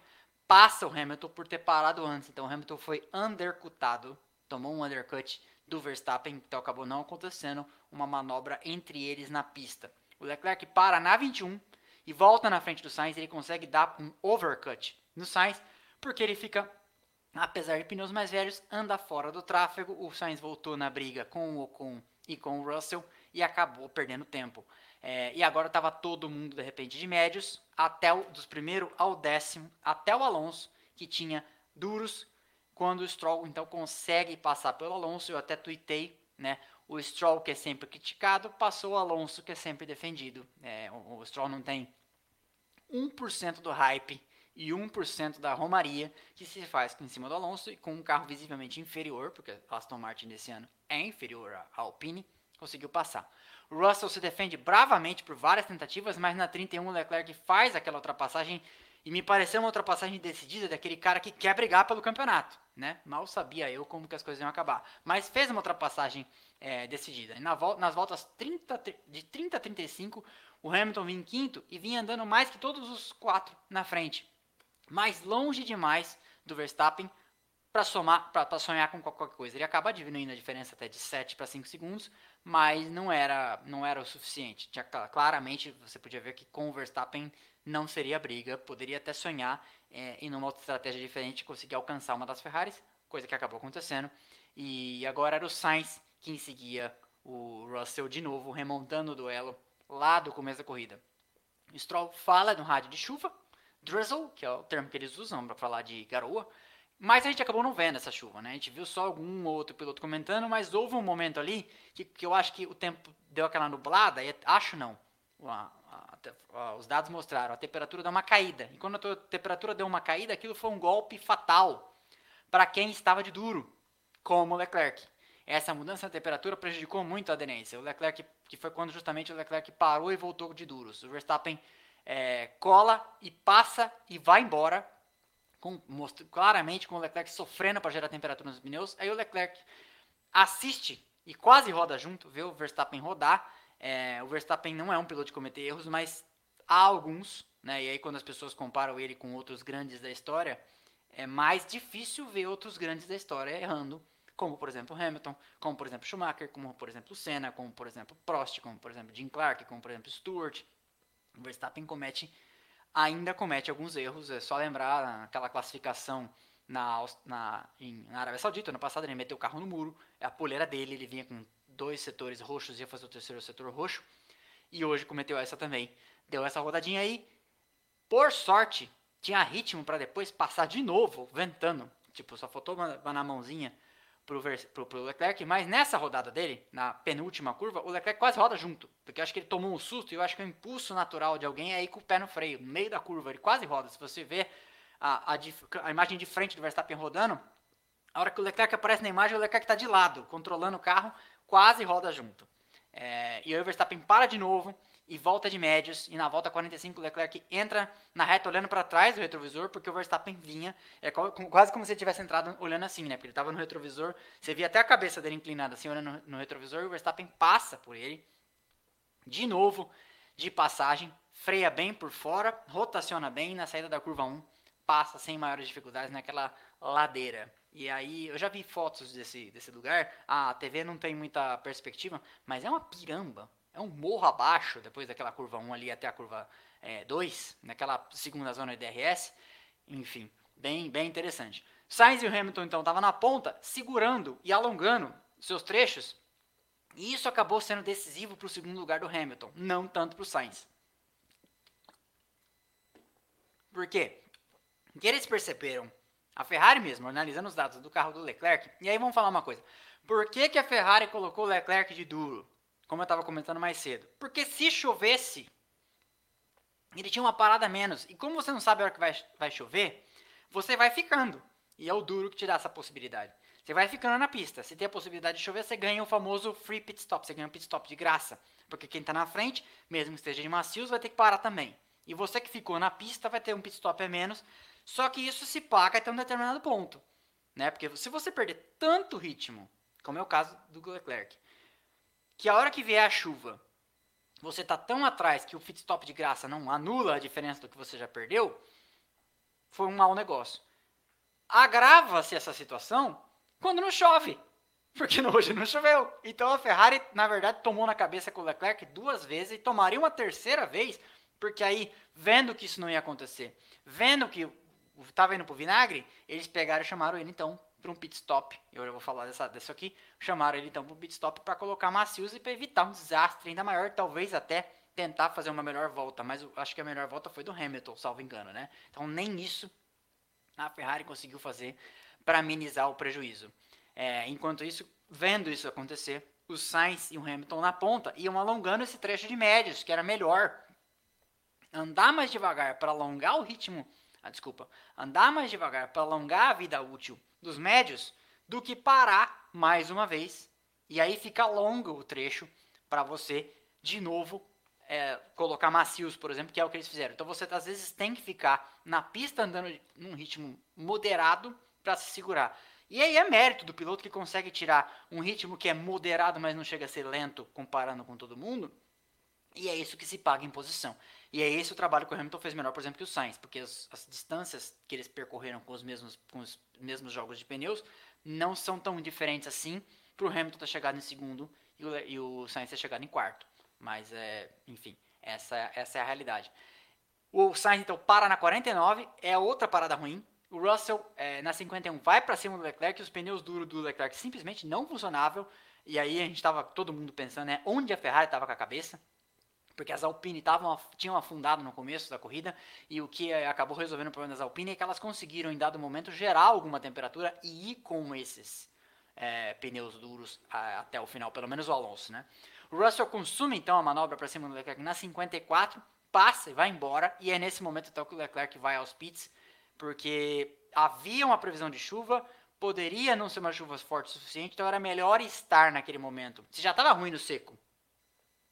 passa o Hamilton por ter parado antes. Então o Hamilton foi undercutado, tomou um undercut do Verstappen, então acabou não acontecendo uma manobra entre eles na pista. O Leclerc para na 21 e volta na frente do Sainz, ele consegue dar um overcut no Sainz, porque ele fica apesar de pneus mais velhos, anda fora do tráfego. O Sainz voltou na briga com o Ocon e com o Russell e acabou perdendo tempo. É, e agora estava todo mundo de repente de médios, até o, dos primeiro ao décimo, até o Alonso, que tinha duros, quando o Stroll então consegue passar pelo Alonso. Eu até tuitei, né? O Stroll, que é sempre criticado, passou o Alonso, que é sempre defendido. É, o, o Stroll não tem 1% do hype e 1% da romaria que se faz em cima do Alonso e com um carro visivelmente inferior, porque a Aston Martin desse ano é inferior à Alpine, conseguiu passar. O Russell se defende bravamente por várias tentativas, mas na 31 o Leclerc faz aquela ultrapassagem e me pareceu uma ultrapassagem decidida daquele cara que quer brigar pelo campeonato, né? Mal sabia eu como que as coisas iam acabar. Mas fez uma ultrapassagem é, decidida. E na nas voltas 30, de 30 a 35, o Hamilton vinha em quinto e vinha andando mais que todos os quatro na frente. Mais longe demais do Verstappen para somar, para sonhar com qualquer coisa. Ele acaba diminuindo a diferença até de 7 para 5 segundos, mas não era, não era o suficiente. Tinha, claramente você podia ver que com o Verstappen não seria briga, poderia até sonhar é, em uma outra estratégia diferente conseguir alcançar uma das Ferraris, coisa que acabou acontecendo. E agora era o Sainz quem seguia o Russell de novo, remontando o duelo lá do começo da corrida. Stroll fala no rádio de chuva, drizzle, que é o termo que eles usam para falar de garoa, mas a gente acabou não vendo essa chuva, né? A gente viu só algum outro piloto comentando, mas houve um momento ali que, que eu acho que o tempo deu aquela nublada, e acho não, os dados mostraram, a temperatura deu uma caída. E quando a temperatura deu uma caída, aquilo foi um golpe fatal para quem estava de duro, como o Leclerc. Essa mudança de temperatura prejudicou muito a aderência. O Leclerc, que foi quando justamente o Leclerc parou e voltou de duros. O Verstappen é, cola e passa e vai embora com, claramente com o Leclerc sofrendo para gerar temperatura nos pneus. Aí o Leclerc assiste e quase roda junto, vê o Verstappen rodar. É, o Verstappen não é um piloto de cometer erros, mas há alguns, né? E aí quando as pessoas comparam ele com outros grandes da história, é mais difícil ver outros grandes da história errando, como por exemplo Hamilton, como por exemplo Schumacher, como por exemplo Senna, como por exemplo Prost, como por exemplo Jim Clark, como por exemplo Stewart. O Verstappen comete ainda comete alguns erros. É só lembrar aquela classificação na, na, em, na Arábia Saudita, no passado ele meteu o carro no muro, é a poleira dele, ele vinha com dois setores roxos ia fazer o terceiro setor roxo. E hoje cometeu essa também. Deu essa rodadinha aí. Por sorte, tinha ritmo para depois passar de novo, ventando. Tipo, só faltou uma, na mãozinha pro, pro, pro Leclerc, mas nessa rodada dele, na penúltima curva, o Leclerc quase roda junto, porque eu acho que ele tomou um susto e eu acho que o impulso natural de alguém é ir com o pé no freio, no meio da curva, ele quase roda. Se você vê a, a, a imagem de frente do Verstappen rodando, a hora que o Leclerc aparece na imagem, o Leclerc está de lado, controlando o carro, quase roda junto. É, e o Verstappen para de novo, e volta de médios. E na volta 45, o Leclerc entra na reta olhando para trás do retrovisor, porque o Verstappen vinha. É quase como se ele tivesse entrado olhando assim, né? Porque ele estava no retrovisor. Você via até a cabeça dele inclinada assim, olhando no retrovisor. E o Verstappen passa por ele. De novo, de passagem. Freia bem por fora, rotaciona bem. Na saída da curva 1, passa sem maiores dificuldades naquela ladeira. E aí, eu já vi fotos desse, desse lugar. A TV não tem muita perspectiva, mas é uma piramba é um morro abaixo, depois daquela curva 1 ali até a curva é, 2, naquela segunda zona de DRS. Enfim, bem, bem interessante. Sainz e o Hamilton então estavam na ponta, segurando e alongando seus trechos. E isso acabou sendo decisivo para o segundo lugar do Hamilton, não tanto para o Sainz. Por quê? Porque eles perceberam, a Ferrari mesmo, analisando os dados do carro do Leclerc, e aí vamos falar uma coisa. Por que, que a Ferrari colocou o Leclerc de duro? como eu estava comentando mais cedo. Porque se chovesse, ele tinha uma parada menos. E como você não sabe a hora que vai, vai chover, você vai ficando. E é o duro que te dá essa possibilidade. Você vai ficando na pista. Se tem a possibilidade de chover, você ganha o famoso free pit stop. Você ganha um pit stop de graça. Porque quem está na frente, mesmo que esteja de macios, vai ter que parar também. E você que ficou na pista vai ter um pit stop a menos. Só que isso se paga até um determinado ponto. Né? Porque se você perder tanto ritmo, como é o caso do Leclerc, que a hora que vier a chuva, você tá tão atrás que o pit stop de graça não anula a diferença do que você já perdeu, foi um mau negócio. Agrava-se essa situação quando não chove, porque hoje não choveu. Então a Ferrari, na verdade, tomou na cabeça com o Leclerc duas vezes e tomaria uma terceira vez, porque aí, vendo que isso não ia acontecer, vendo que estava indo pro vinagre, eles pegaram e chamaram ele então para um pit stop. Eu já vou falar dessa, disso aqui. Chamaram ele então para um pit stop para colocar macios e para evitar um desastre ainda maior, talvez até tentar fazer uma melhor volta. Mas acho que a melhor volta foi do Hamilton, salvo engano, né? Então nem isso a Ferrari conseguiu fazer para amenizar o prejuízo. É, enquanto isso, vendo isso acontecer, o Sainz e o Hamilton na ponta iam alongando esse trecho de médios, que era melhor. andar mais devagar para alongar o ritmo, ah, desculpa, andar mais devagar para alongar a vida útil dos médios, do que parar mais uma vez e aí fica longo o trecho para você de novo é, colocar macios, por exemplo, que é o que eles fizeram. Então você às vezes tem que ficar na pista andando num ritmo moderado para se segurar. E aí é mérito do piloto que consegue tirar um ritmo que é moderado, mas não chega a ser lento comparando com todo mundo. E é isso que se paga em posição. E é esse o trabalho que o Hamilton fez melhor, por exemplo, que o Sainz, porque as, as distâncias que eles percorreram com os mesmos, com os mesmos jogos de pneus não são tão diferentes assim para o Hamilton ter chegado em segundo e o, e o Sainz ter chegado em quarto. Mas, é, enfim, essa, essa é a realidade. O Sainz, então, para na 49, é outra parada ruim. O Russell, é, na 51, vai para cima do Leclerc, os pneus duros do Leclerc simplesmente não funcionavam. E aí a gente estava todo mundo pensando, né, onde a Ferrari estava com a cabeça porque as Alpine tavam, tinham afundado no começo da corrida e o que eh, acabou resolvendo o problema das Alpine é que elas conseguiram em dado momento gerar alguma temperatura e ir com esses é, pneus duros a, até o final, pelo menos o Alonso, né? O Russell consome então a manobra para cima do Leclerc na 54, passa e vai embora e é nesse momento então que o Leclerc vai aos pits, porque havia uma previsão de chuva, poderia não ser uma chuva forte o suficiente, então era melhor estar naquele momento. Se já estava ruim no seco,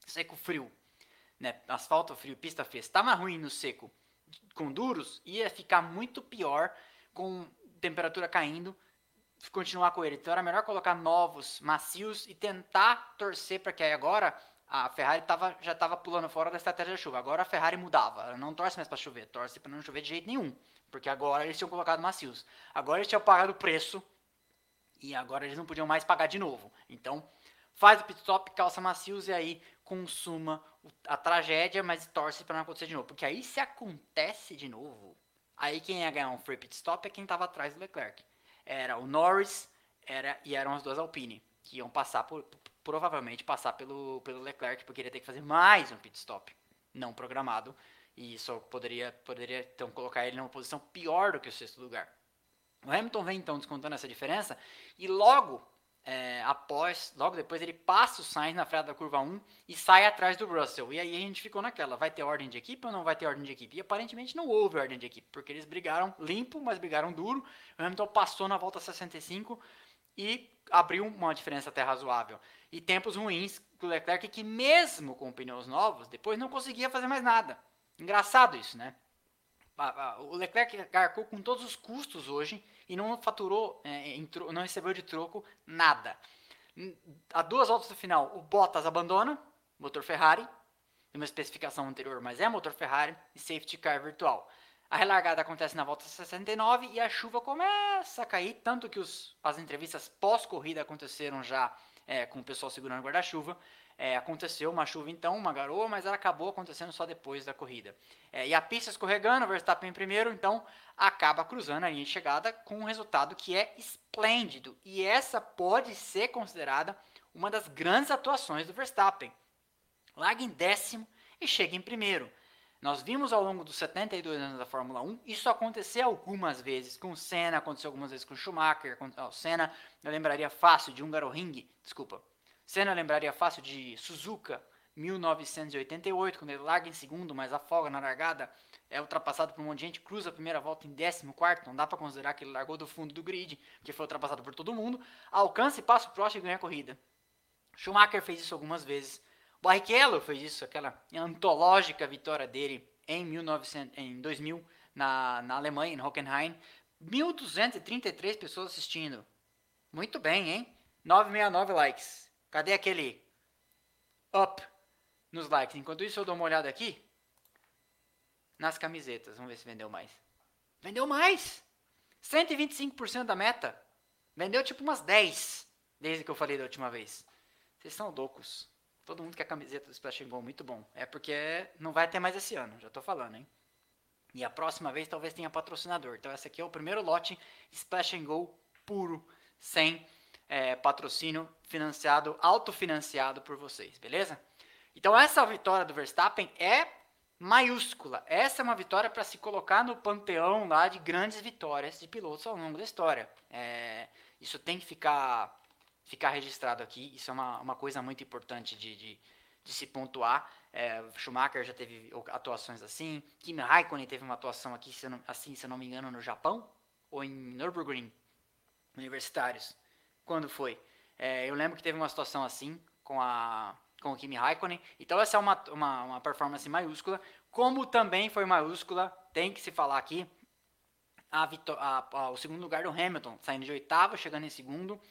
seco frio, né, asfalto frio, pista fria, estava ruim no seco com duros, ia ficar muito pior com temperatura caindo, continuar com ele. Então era melhor colocar novos, macios e tentar torcer para que aí agora a Ferrari tava, já estava pulando fora da estratégia da chuva. Agora a Ferrari mudava, ela não torce mais para chover, torce para não chover de jeito nenhum, porque agora eles tinham colocado macios. Agora eles tinham pagado o preço e agora eles não podiam mais pagar de novo. Então faz o pit stop, calça macios e aí consuma a tragédia, mas torce para não acontecer de novo. Porque aí se acontece de novo, aí quem ia ganhar um free pit stop é quem estava atrás do Leclerc. Era o Norris era, e eram as duas Alpine, que iam passar por, provavelmente passar pelo, pelo Leclerc, porque ele ia ter que fazer mais um pit stop não programado. E isso poderia, poderia então colocar ele numa posição pior do que o sexto lugar. O Hamilton vem então descontando essa diferença e logo é, após, logo depois, ele passa o Sainz na freada da curva 1 e sai atrás do Russell. E aí a gente ficou naquela, vai ter ordem de equipe ou não vai ter ordem de equipe? E aparentemente não houve ordem de equipe, porque eles brigaram limpo, mas brigaram duro. O Hamilton passou na volta 65 e abriu uma diferença até razoável. E tempos ruins do Leclerc, que mesmo com pneus novos, depois não conseguia fazer mais nada. Engraçado isso, né? O Leclerc arcou com todos os custos hoje e não faturou, é, não recebeu de troco nada. A duas voltas do final, o Bottas abandona, motor Ferrari, uma especificação anterior, mas é motor Ferrari e safety car virtual. A relargada acontece na volta 69 e a chuva começa a cair, tanto que os, as entrevistas pós-corrida aconteceram já é, com o pessoal segurando o guarda-chuva. É, aconteceu uma chuva então, uma garoa, mas ela acabou acontecendo só depois da corrida. É, e a pista escorregando, o Verstappen em primeiro, então acaba cruzando a linha de chegada com um resultado que é esplêndido. E essa pode ser considerada uma das grandes atuações do Verstappen. Larga em décimo e chega em primeiro. Nós vimos ao longo dos 72 anos da Fórmula 1 isso acontecer algumas vezes com o Senna, aconteceu algumas vezes com o Schumacher, com o Senna, eu lembraria fácil de Hungaroring, desculpa, Senna lembraria fácil de Suzuka, 1988, quando ele larga em segundo, mas afoga na largada, é ultrapassado por um monte de gente, cruza a primeira volta em 14, não dá para considerar que ele largou do fundo do grid, porque foi ultrapassado por todo mundo, alcança e passa o Prost e ganha a corrida. Schumacher fez isso algumas vezes. Barrichello fez isso, aquela antológica vitória dele em, 1900, em 2000 na, na Alemanha, em Hockenheim. 1.233 pessoas assistindo. Muito bem, hein? 969 likes. Cadê aquele up nos likes? Enquanto isso, eu dou uma olhada aqui nas camisetas. Vamos ver se vendeu mais. Vendeu mais! 125% da meta. Vendeu tipo umas 10 desde que eu falei da última vez. Vocês são loucos. Todo mundo quer camiseta do Splash Go, muito bom. É porque não vai ter mais esse ano, já tô falando, hein? E a próxima vez talvez tenha patrocinador. Então esse aqui é o primeiro lote Splash Go puro, sem é, patrocínio financiado, autofinanciado por vocês, beleza? Então essa vitória do Verstappen é maiúscula. Essa é uma vitória para se colocar no panteão lá de grandes vitórias de pilotos ao longo da história. É, isso tem que ficar, ficar registrado aqui. Isso é uma, uma coisa muito importante de, de, de se pontuar. É, Schumacher já teve atuações assim. Kimi Raikkonen teve uma atuação aqui, se não, assim, se eu não me engano, no Japão ou em Nürburgring, universitários. Quando foi? É, eu lembro que teve uma situação assim com a com o Kimi Raikkonen. Então essa é uma, uma, uma performance maiúscula. Como também foi maiúscula, tem que se falar aqui, a, a, a, o segundo lugar do Hamilton, saindo de oitavo, chegando em segundo.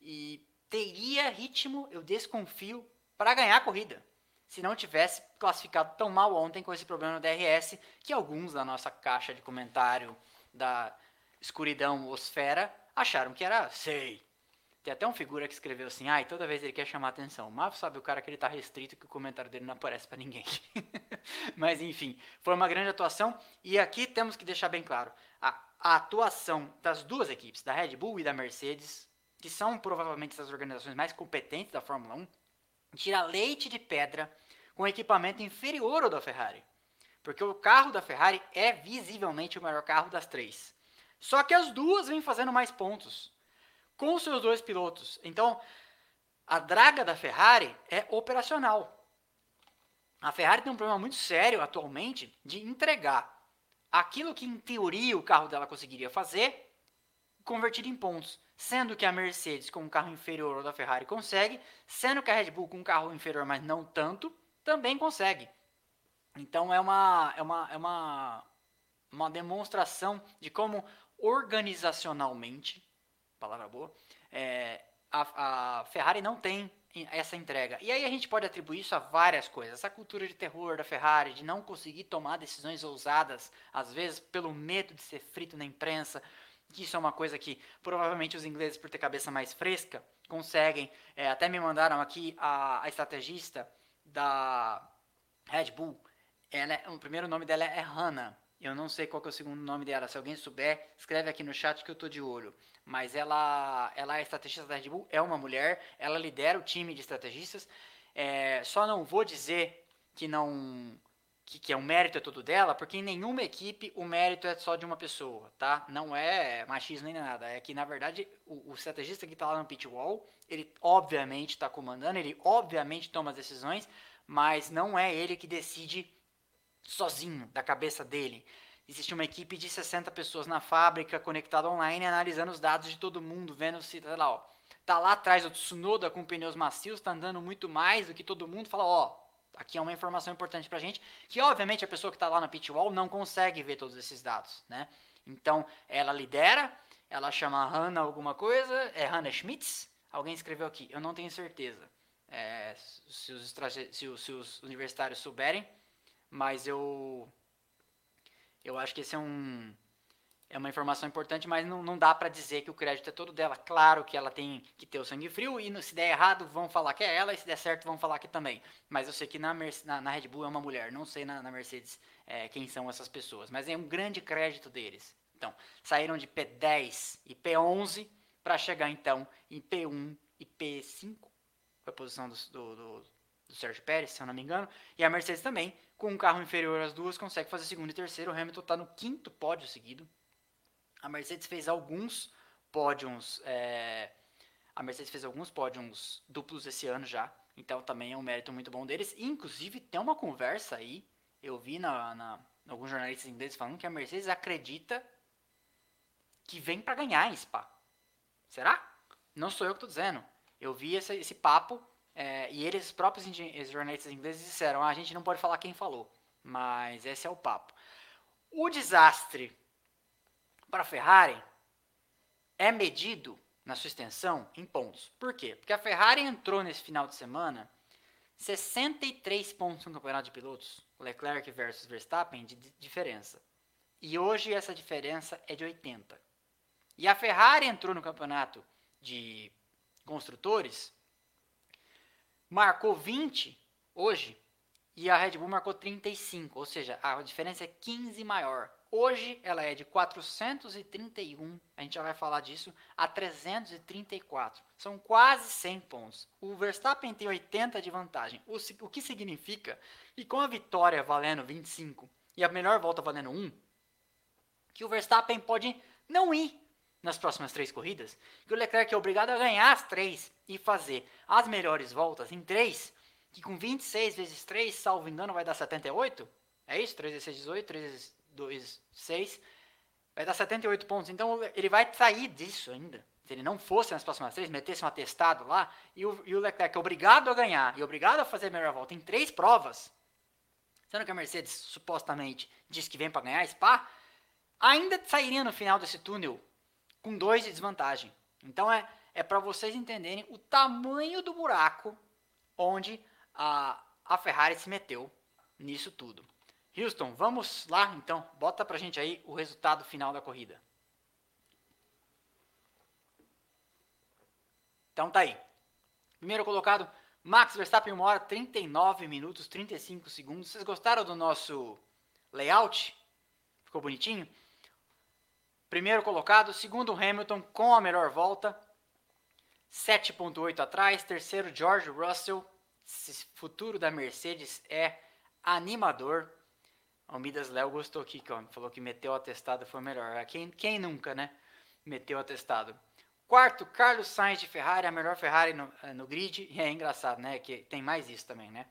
E teria ritmo, eu desconfio, para ganhar a corrida. Se não tivesse classificado tão mal ontem com esse problema no DRS, que alguns da nossa caixa de comentário da escuridão osfera acharam que era sei. Tem até um figura que escreveu assim, ai, ah, toda vez ele quer chamar atenção. Mas sabe o cara que ele tá restrito que o comentário dele não aparece para ninguém. Mas enfim, foi uma grande atuação e aqui temos que deixar bem claro, a, a atuação das duas equipes, da Red Bull e da Mercedes, que são provavelmente as organizações mais competentes da Fórmula 1, tira leite de pedra com equipamento inferior ao da Ferrari. Porque o carro da Ferrari é visivelmente o melhor carro das três. Só que as duas vêm fazendo mais pontos com seus dois pilotos. Então, a draga da Ferrari é operacional. A Ferrari tem um problema muito sério atualmente de entregar aquilo que em teoria o carro dela conseguiria fazer, convertido em pontos. Sendo que a Mercedes com um carro inferior ao da Ferrari consegue, sendo que a Red Bull com um carro inferior, mas não tanto, também consegue. Então é uma, é uma, é uma, uma demonstração de como organizacionalmente palavra boa, é, a, a Ferrari não tem essa entrega. E aí a gente pode atribuir isso a várias coisas. Essa cultura de terror da Ferrari, de não conseguir tomar decisões ousadas, às vezes pelo medo de ser frito na imprensa, que isso é uma coisa que provavelmente os ingleses, por ter cabeça mais fresca, conseguem. É, até me mandaram aqui a, a estrategista da Red Bull. Ela é, o primeiro nome dela é Hannah. Eu não sei qual é o segundo nome dela. Se alguém souber, escreve aqui no chat que eu tô de olho. Mas ela, ela é estrategista da Red Bull, é uma mulher, ela lidera o time de estrategistas. É, só não vou dizer que não que, que é um mérito é todo dela, porque em nenhuma equipe o mérito é só de uma pessoa, tá? Não é machismo nem nada. É que, na verdade, o, o estrategista que está lá no pit wall, ele obviamente está comandando, ele obviamente toma as decisões, mas não é ele que decide sozinho, da cabeça dele. Existe uma equipe de 60 pessoas na fábrica, conectada online, analisando os dados de todo mundo, vendo se, sei lá, ó, tá lá atrás o Tsunoda com pneus macios, tá andando muito mais do que todo mundo, fala, ó, aqui é uma informação importante pra gente, que obviamente a pessoa que está lá na pit wall não consegue ver todos esses dados, né? Então, ela lidera, ela chama Hannah alguma coisa, é Hannah Schmitz, alguém escreveu aqui, eu não tenho certeza. É, se, os, se, os, se os universitários souberem, mas eu eu acho que esse é um é uma informação importante, mas não, não dá para dizer que o crédito é todo dela. Claro que ela tem que ter o sangue frio e se der errado vão falar que é ela e se der certo vão falar que também. Mas eu sei que na, na, na Red Bull é uma mulher, não sei na, na Mercedes é, quem são essas pessoas, mas é um grande crédito deles. Então, saíram de P10 e P11 para chegar então em P1 e P5, foi a posição do, do, do, do Sérgio Pérez, se eu não me engano, e a Mercedes também, com um carro inferior às duas, consegue fazer segundo e terceiro. O Hamilton está no quinto pódio seguido. A Mercedes fez alguns pódios. É... A Mercedes fez alguns pódios duplos esse ano já. Então também é um mérito muito bom deles. Inclusive, tem uma conversa aí. Eu vi na, na alguns jornalistas ingleses falando que a Mercedes acredita que vem para ganhar em Spa. Será? Não sou eu que estou dizendo. Eu vi esse, esse papo é, e eles próprios jornalistas ingleses disseram: ah, a gente não pode falar quem falou, mas esse é o papo. O desastre para a Ferrari é medido na sua extensão em pontos. Por quê? Porque a Ferrari entrou nesse final de semana 63 pontos no campeonato de pilotos, Leclerc versus Verstappen, de diferença. E hoje essa diferença é de 80. E a Ferrari entrou no campeonato de construtores marcou 20 hoje e a Red Bull marcou 35, ou seja, a diferença é 15 maior. Hoje ela é de 431, a gente já vai falar disso, a 334. São quase 100 pontos. O Verstappen tem 80 de vantagem, o, o que significa que com a vitória valendo 25 e a melhor volta valendo 1, que o Verstappen pode não ir nas próximas três corridas, que o Leclerc é obrigado a ganhar as três e fazer as melhores voltas em três, que com 26 vezes 3, salvo engano, vai dar 78? É isso? 3 vezes 6, 18, 3 vezes 2, 6. Vai dar 78 pontos. Então ele vai sair disso ainda. Se ele não fosse nas próximas três, metesse um atestado lá, e o, e o Leclerc é obrigado a ganhar e obrigado a fazer a melhor volta em três provas, sendo que a Mercedes supostamente diz que vem para ganhar Spa, ainda sairia no final desse túnel com dois de desvantagem. Então é, é para vocês entenderem o tamanho do buraco onde a, a Ferrari se meteu nisso tudo. Houston, vamos lá então, bota pra gente aí o resultado final da corrida. Então tá aí. Primeiro colocado, Max Verstappen, 1 hora 39 minutos 35 segundos. Vocês gostaram do nosso layout? Ficou bonitinho? Primeiro colocado, segundo Hamilton com a melhor volta, 7.8 atrás. Terceiro, George Russell. Esse futuro da Mercedes é animador. O Midas Léo gostou aqui, falou que meteu o atestado foi melhor. Quem, quem nunca, né? Meteu o atestado. Quarto, Carlos Sainz de Ferrari, a melhor Ferrari no, eh, no grid. E é engraçado, né? Que tem mais isso também, né?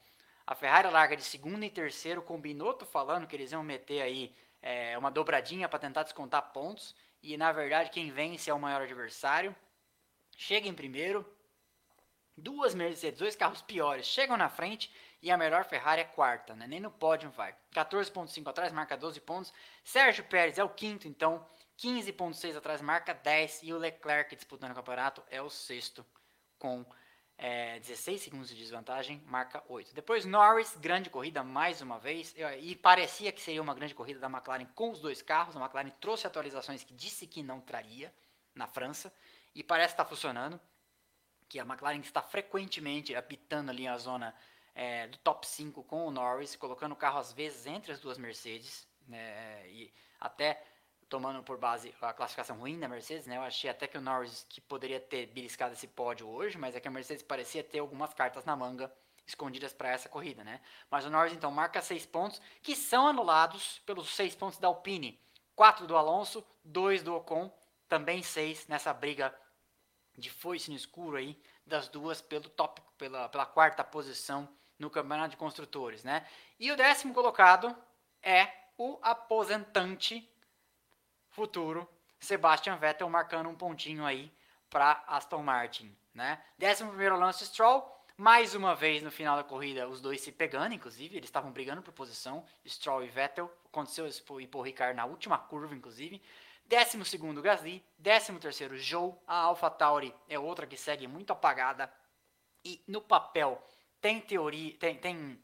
A Ferrari larga de segundo e terceiro, combinou, tô falando que eles iam meter aí é, uma dobradinha para tentar descontar pontos. E na verdade, quem vence é o maior adversário. Chega em primeiro. Duas Mercedes, dois carros piores chegam na frente e a melhor Ferrari é quarta, né? Nem no pódio vai. 14.5 atrás, marca 12 pontos. Sérgio Pérez é o quinto, então 15.6 atrás, marca 10. E o Leclerc disputando o campeonato é o sexto, com é, 16 segundos de desvantagem, marca 8. Depois Norris, grande corrida mais uma vez. E parecia que seria uma grande corrida da McLaren com os dois carros. A McLaren trouxe atualizações que disse que não traria na França. E parece estar tá funcionando. Que a McLaren está frequentemente apitando ali a zona é, do top 5 com o Norris, colocando o carro às vezes entre as duas Mercedes, né, e até tomando por base a classificação ruim da Mercedes, né, eu achei até que o Norris que poderia ter beliscado esse pódio hoje, mas é que a Mercedes parecia ter algumas cartas na manga escondidas para essa corrida, né? Mas o Norris então marca 6 pontos, que são anulados pelos 6 pontos da Alpine, 4 do Alonso, 2 do Ocon, também 6 nessa briga de foice no escuro aí das duas pelo top, pela, pela quarta posição no campeonato de construtores, né? E o décimo colocado é o aposentante futuro Sebastian Vettel marcando um pontinho aí para Aston Martin, né? Décimo primeiro Lance Stroll, mais uma vez no final da corrida os dois se pegando, inclusive eles estavam brigando por posição, Stroll e Vettel. Aconteceu isso por, por Ricard na última curva, inclusive. Décimo segundo Gasly, décimo terceiro Joe, a AlphaTauri é outra que segue muito apagada e no papel tem teoria, tem, tem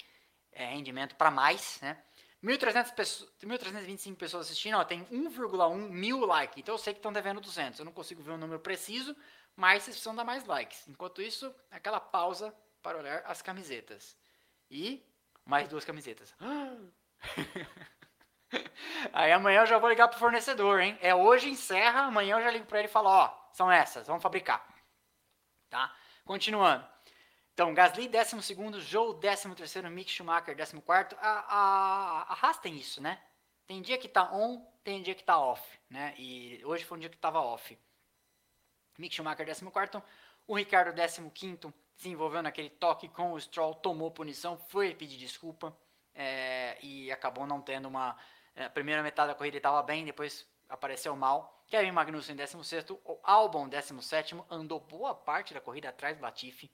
é, rendimento para mais, né? 1.300 pessoas, 1.325 pessoas assistindo, ó, tem 1,1 mil likes. Então eu sei que estão devendo 200. Eu não consigo ver o um número preciso, mas vocês precisam dar mais likes. Enquanto isso, aquela pausa para olhar as camisetas. E mais duas camisetas. Aí amanhã eu já vou ligar pro fornecedor, hein? É hoje encerra, amanhã eu já ligo para ele e falo, ó, são essas, vamos fabricar. Tá? Continuando. Então, Gasly, 12, Joe, 13, Mick Schumacher, 14. A, a, arrastem isso, né? Tem dia que tá on, tem dia que tá off, né? E hoje foi um dia que tava off. Mick Schumacher, 14. O Ricardo, 15, desenvolvendo aquele toque com o Stroll, tomou punição, foi pedir desculpa é, e acabou não tendo uma. É, a primeira metade da corrida estava bem, depois apareceu mal. Kevin Magnussen, 16. O Albon, 17. Andou boa parte da corrida atrás do Latifi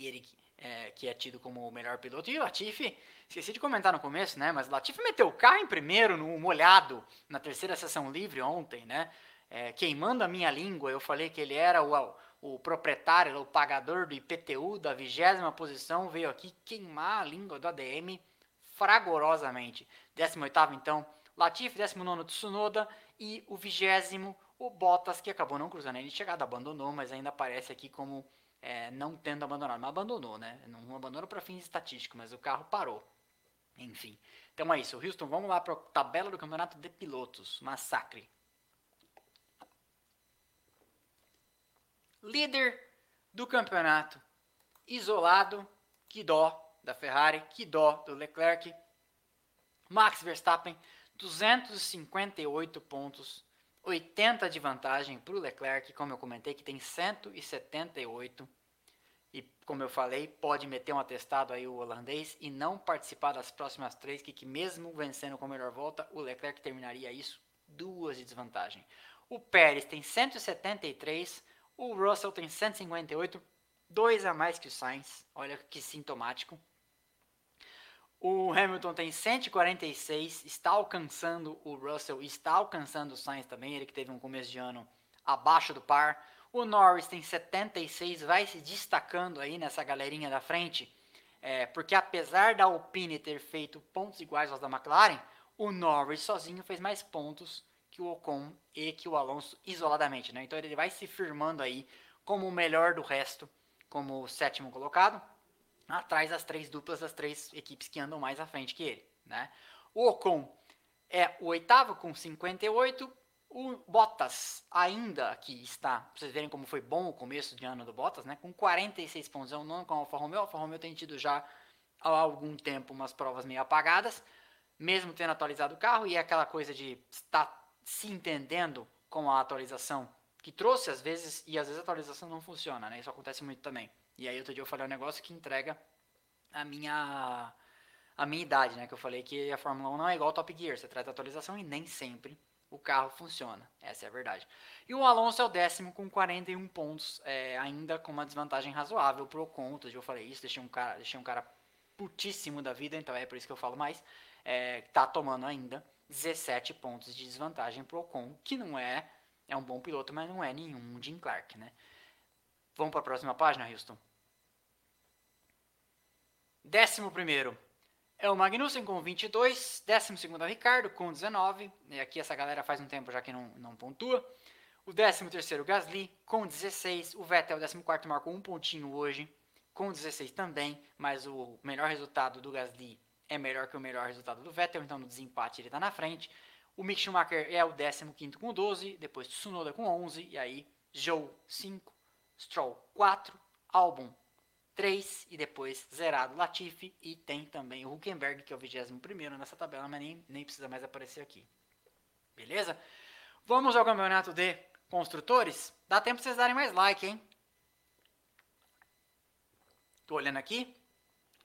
e ele é, que é tido como o melhor piloto. E o Latifi, esqueci de comentar no começo, né? Mas o Latifi meteu o carro em primeiro no molhado na terceira sessão livre ontem, né? É, queimando a minha língua, eu falei que ele era o, o proprietário, o pagador do IPTU da vigésima posição, veio aqui queimar a língua do ADM fragorosamente. 18 então, Latifi, 19 Tsunoda e o vigésimo, o Bottas, que acabou não cruzando ele chegada, abandonou, mas ainda aparece aqui como é, não tendo abandonado. Mas abandonou, né? Não abandonou para fins estatísticos, mas o carro parou. Enfim. Então é isso. Houston, vamos lá para a tabela do campeonato de pilotos. Massacre. Líder do campeonato. Isolado. Que dó da Ferrari. Que dó do Leclerc. Max Verstappen. 258 pontos 80 de vantagem para o Leclerc, como eu comentei, que tem 178. e como eu falei, pode meter um atestado aí o holandês e não participar das próximas três, que, que mesmo vencendo com a melhor volta, o Leclerc terminaria isso duas de desvantagem. O Pérez tem 173, o Russell tem 158, dois a mais que o Sainz, olha que sintomático. O Hamilton tem 146, está alcançando o Russell, está alcançando o Sainz também, ele que teve um começo de ano abaixo do par. O Norris tem 76, vai se destacando aí nessa galerinha da frente, é, porque apesar da Alpine ter feito pontos iguais aos da McLaren, o Norris sozinho fez mais pontos que o Ocon e que o Alonso isoladamente, né? Então ele vai se firmando aí como o melhor do resto, como o sétimo colocado, atrás das três duplas das três equipes que andam mais à frente que ele, né? O Ocon é o oitavo com 58, o Bottas ainda que está, pra vocês verem como foi bom o começo de ano do Bottas, né? Com 46 pontos, é o nono com a Alfa Romeo. A Alfa Romeo tem tido já há algum tempo umas provas meio apagadas, mesmo tendo atualizado o carro, e é aquela coisa de estar se entendendo com a atualização que trouxe às vezes, e às vezes a atualização não funciona, né? Isso acontece muito também. E aí outro dia eu falei um negócio que entrega a minha a minha idade, né? Que eu falei que a Fórmula 1 não é igual ao Top Gear, você traz atualização e nem sempre o carro funciona. Essa é a verdade. E o Alonso é o décimo com 41 pontos, é, ainda com uma desvantagem razoável pro Ocon. Eu falei isso, deixei um cara, deixei um cara putíssimo da vida, então é por isso que eu falo mais. É, tá tomando ainda 17 pontos de desvantagem pro Ocon, que não é é um bom piloto, mas não é nenhum Jim Clark, né? Vamos para a próxima página, Houston. Décimo primeiro, é o Magnussen com 22, 12 é o Ricardo com 19, e aqui essa galera faz um tempo já que não, não pontua. O 13 terceiro Gasly com 16, o Vettel, o 14 marcou um pontinho hoje, com 16 também, mas o melhor resultado do Gasly é melhor que o melhor resultado do Vettel, então no desempate ele está na frente. O Mick Schumacher é o 15 com 12, depois Tsunoda com 11, e aí Joe 5, Stroll 4, Albon 3 e depois zerado Latifi e tem também o Huckenberg, que é o 21 nessa tabela, mas nem, nem precisa mais aparecer aqui. Beleza? Vamos ao campeonato de construtores. Dá tempo vocês darem mais like, hein? Tô olhando aqui.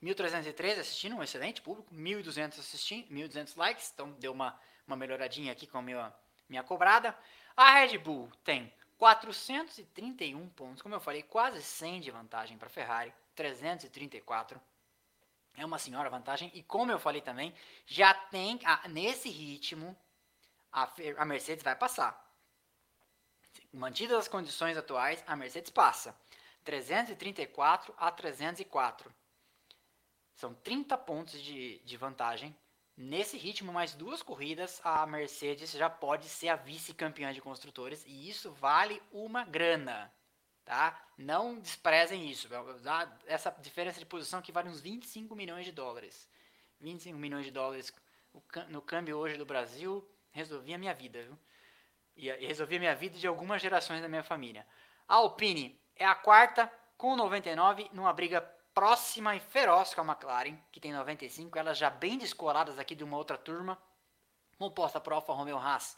1.303 assistindo, um excelente público. 1.200 assistindo, 1.200 likes, então deu uma, uma melhoradinha aqui com a minha, minha cobrada. A Red Bull tem 431 pontos, como eu falei, quase 100 de vantagem para a Ferrari, 334. É uma senhora vantagem e como eu falei também, já tem nesse ritmo a, a Mercedes vai passar. Mantidas as condições atuais, a Mercedes passa. 334 a 304. São 30 pontos de, de vantagem Nesse ritmo, mais duas corridas, a Mercedes já pode ser a vice-campeã de construtores e isso vale uma grana, tá? Não desprezem isso. Essa diferença de posição que vale uns 25 milhões de dólares. 25 milhões de dólares no câmbio hoje do Brasil resolvia a minha vida, viu? E resolvia a minha vida de algumas gerações da minha família. A Alpine é a quarta com 99 numa briga próxima e feroz com a McLaren, que tem 95, elas já bem descoladas aqui de uma outra turma, composta por Alfa Romeo Haas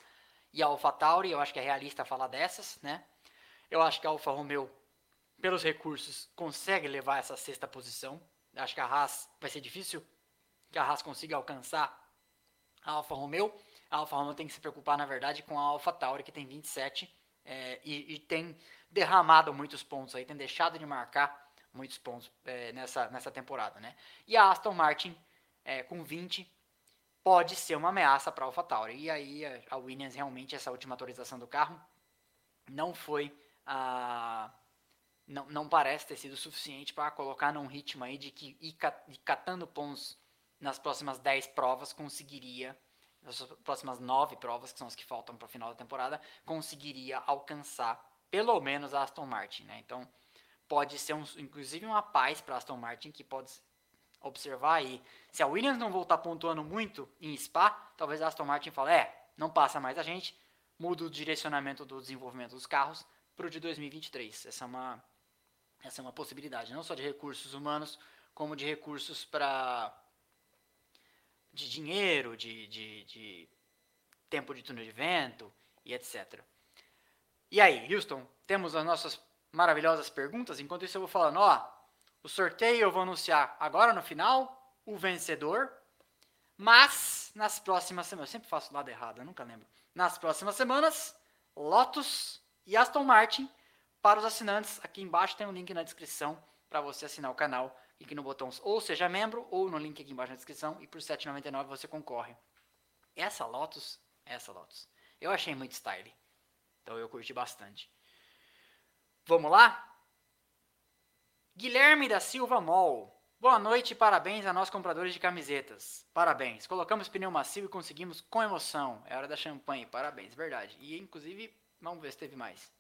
e Alfa Tauri, eu acho que é realista falar dessas, né? Eu acho que a Alfa Romeo, pelos recursos, consegue levar essa sexta posição. Eu acho que a Haas vai ser difícil que a Haas consiga alcançar a Alfa Romeo. A Alfa Romeo tem que se preocupar, na verdade, com a Alfa Tauri, que tem 27 é, e, e tem derramado muitos pontos aí, tem deixado de marcar muitos pontos é, nessa, nessa temporada, né? E a Aston Martin, é, com 20, pode ser uma ameaça para a AlphaTauri. E aí a Williams realmente, essa última atualização do carro, não foi a... Não, não parece ter sido suficiente para colocar num ritmo aí de que ir catando pontos nas próximas 10 provas conseguiria, nas próximas 9 provas, que são as que faltam para o final da temporada, conseguiria alcançar pelo menos a Aston Martin, né? Então, pode ser, um, inclusive, uma paz para Aston Martin, que pode observar aí. Se a Williams não voltar pontuando muito em Spa, talvez a Aston Martin fale, é, não passa mais a gente, muda o direcionamento do desenvolvimento dos carros para o de 2023. Essa é uma, essa é uma possibilidade, não só de recursos humanos, como de recursos para de dinheiro, de, de, de tempo de túnel de vento e etc. E aí, Houston, temos as nossas maravilhosas perguntas. Enquanto isso, eu vou falando, ó, O sorteio eu vou anunciar agora no final, o vencedor. Mas nas próximas semanas, eu sempre faço o lado errado, eu nunca lembro. Nas próximas semanas, Lotus e Aston Martin para os assinantes. Aqui embaixo tem um link na descrição para você assinar o canal. Clique no botão ou seja membro ou no link aqui embaixo na descrição e por R$ 7,99 você concorre. Essa Lotus, essa Lotus, eu achei muito style. Então eu curti bastante. Vamos lá? Guilherme da Silva Mol. Boa noite e parabéns a nós compradores de camisetas. Parabéns. Colocamos pneu macio e conseguimos com emoção. É hora da champanhe. Parabéns, verdade. E inclusive, vamos ver se teve mais.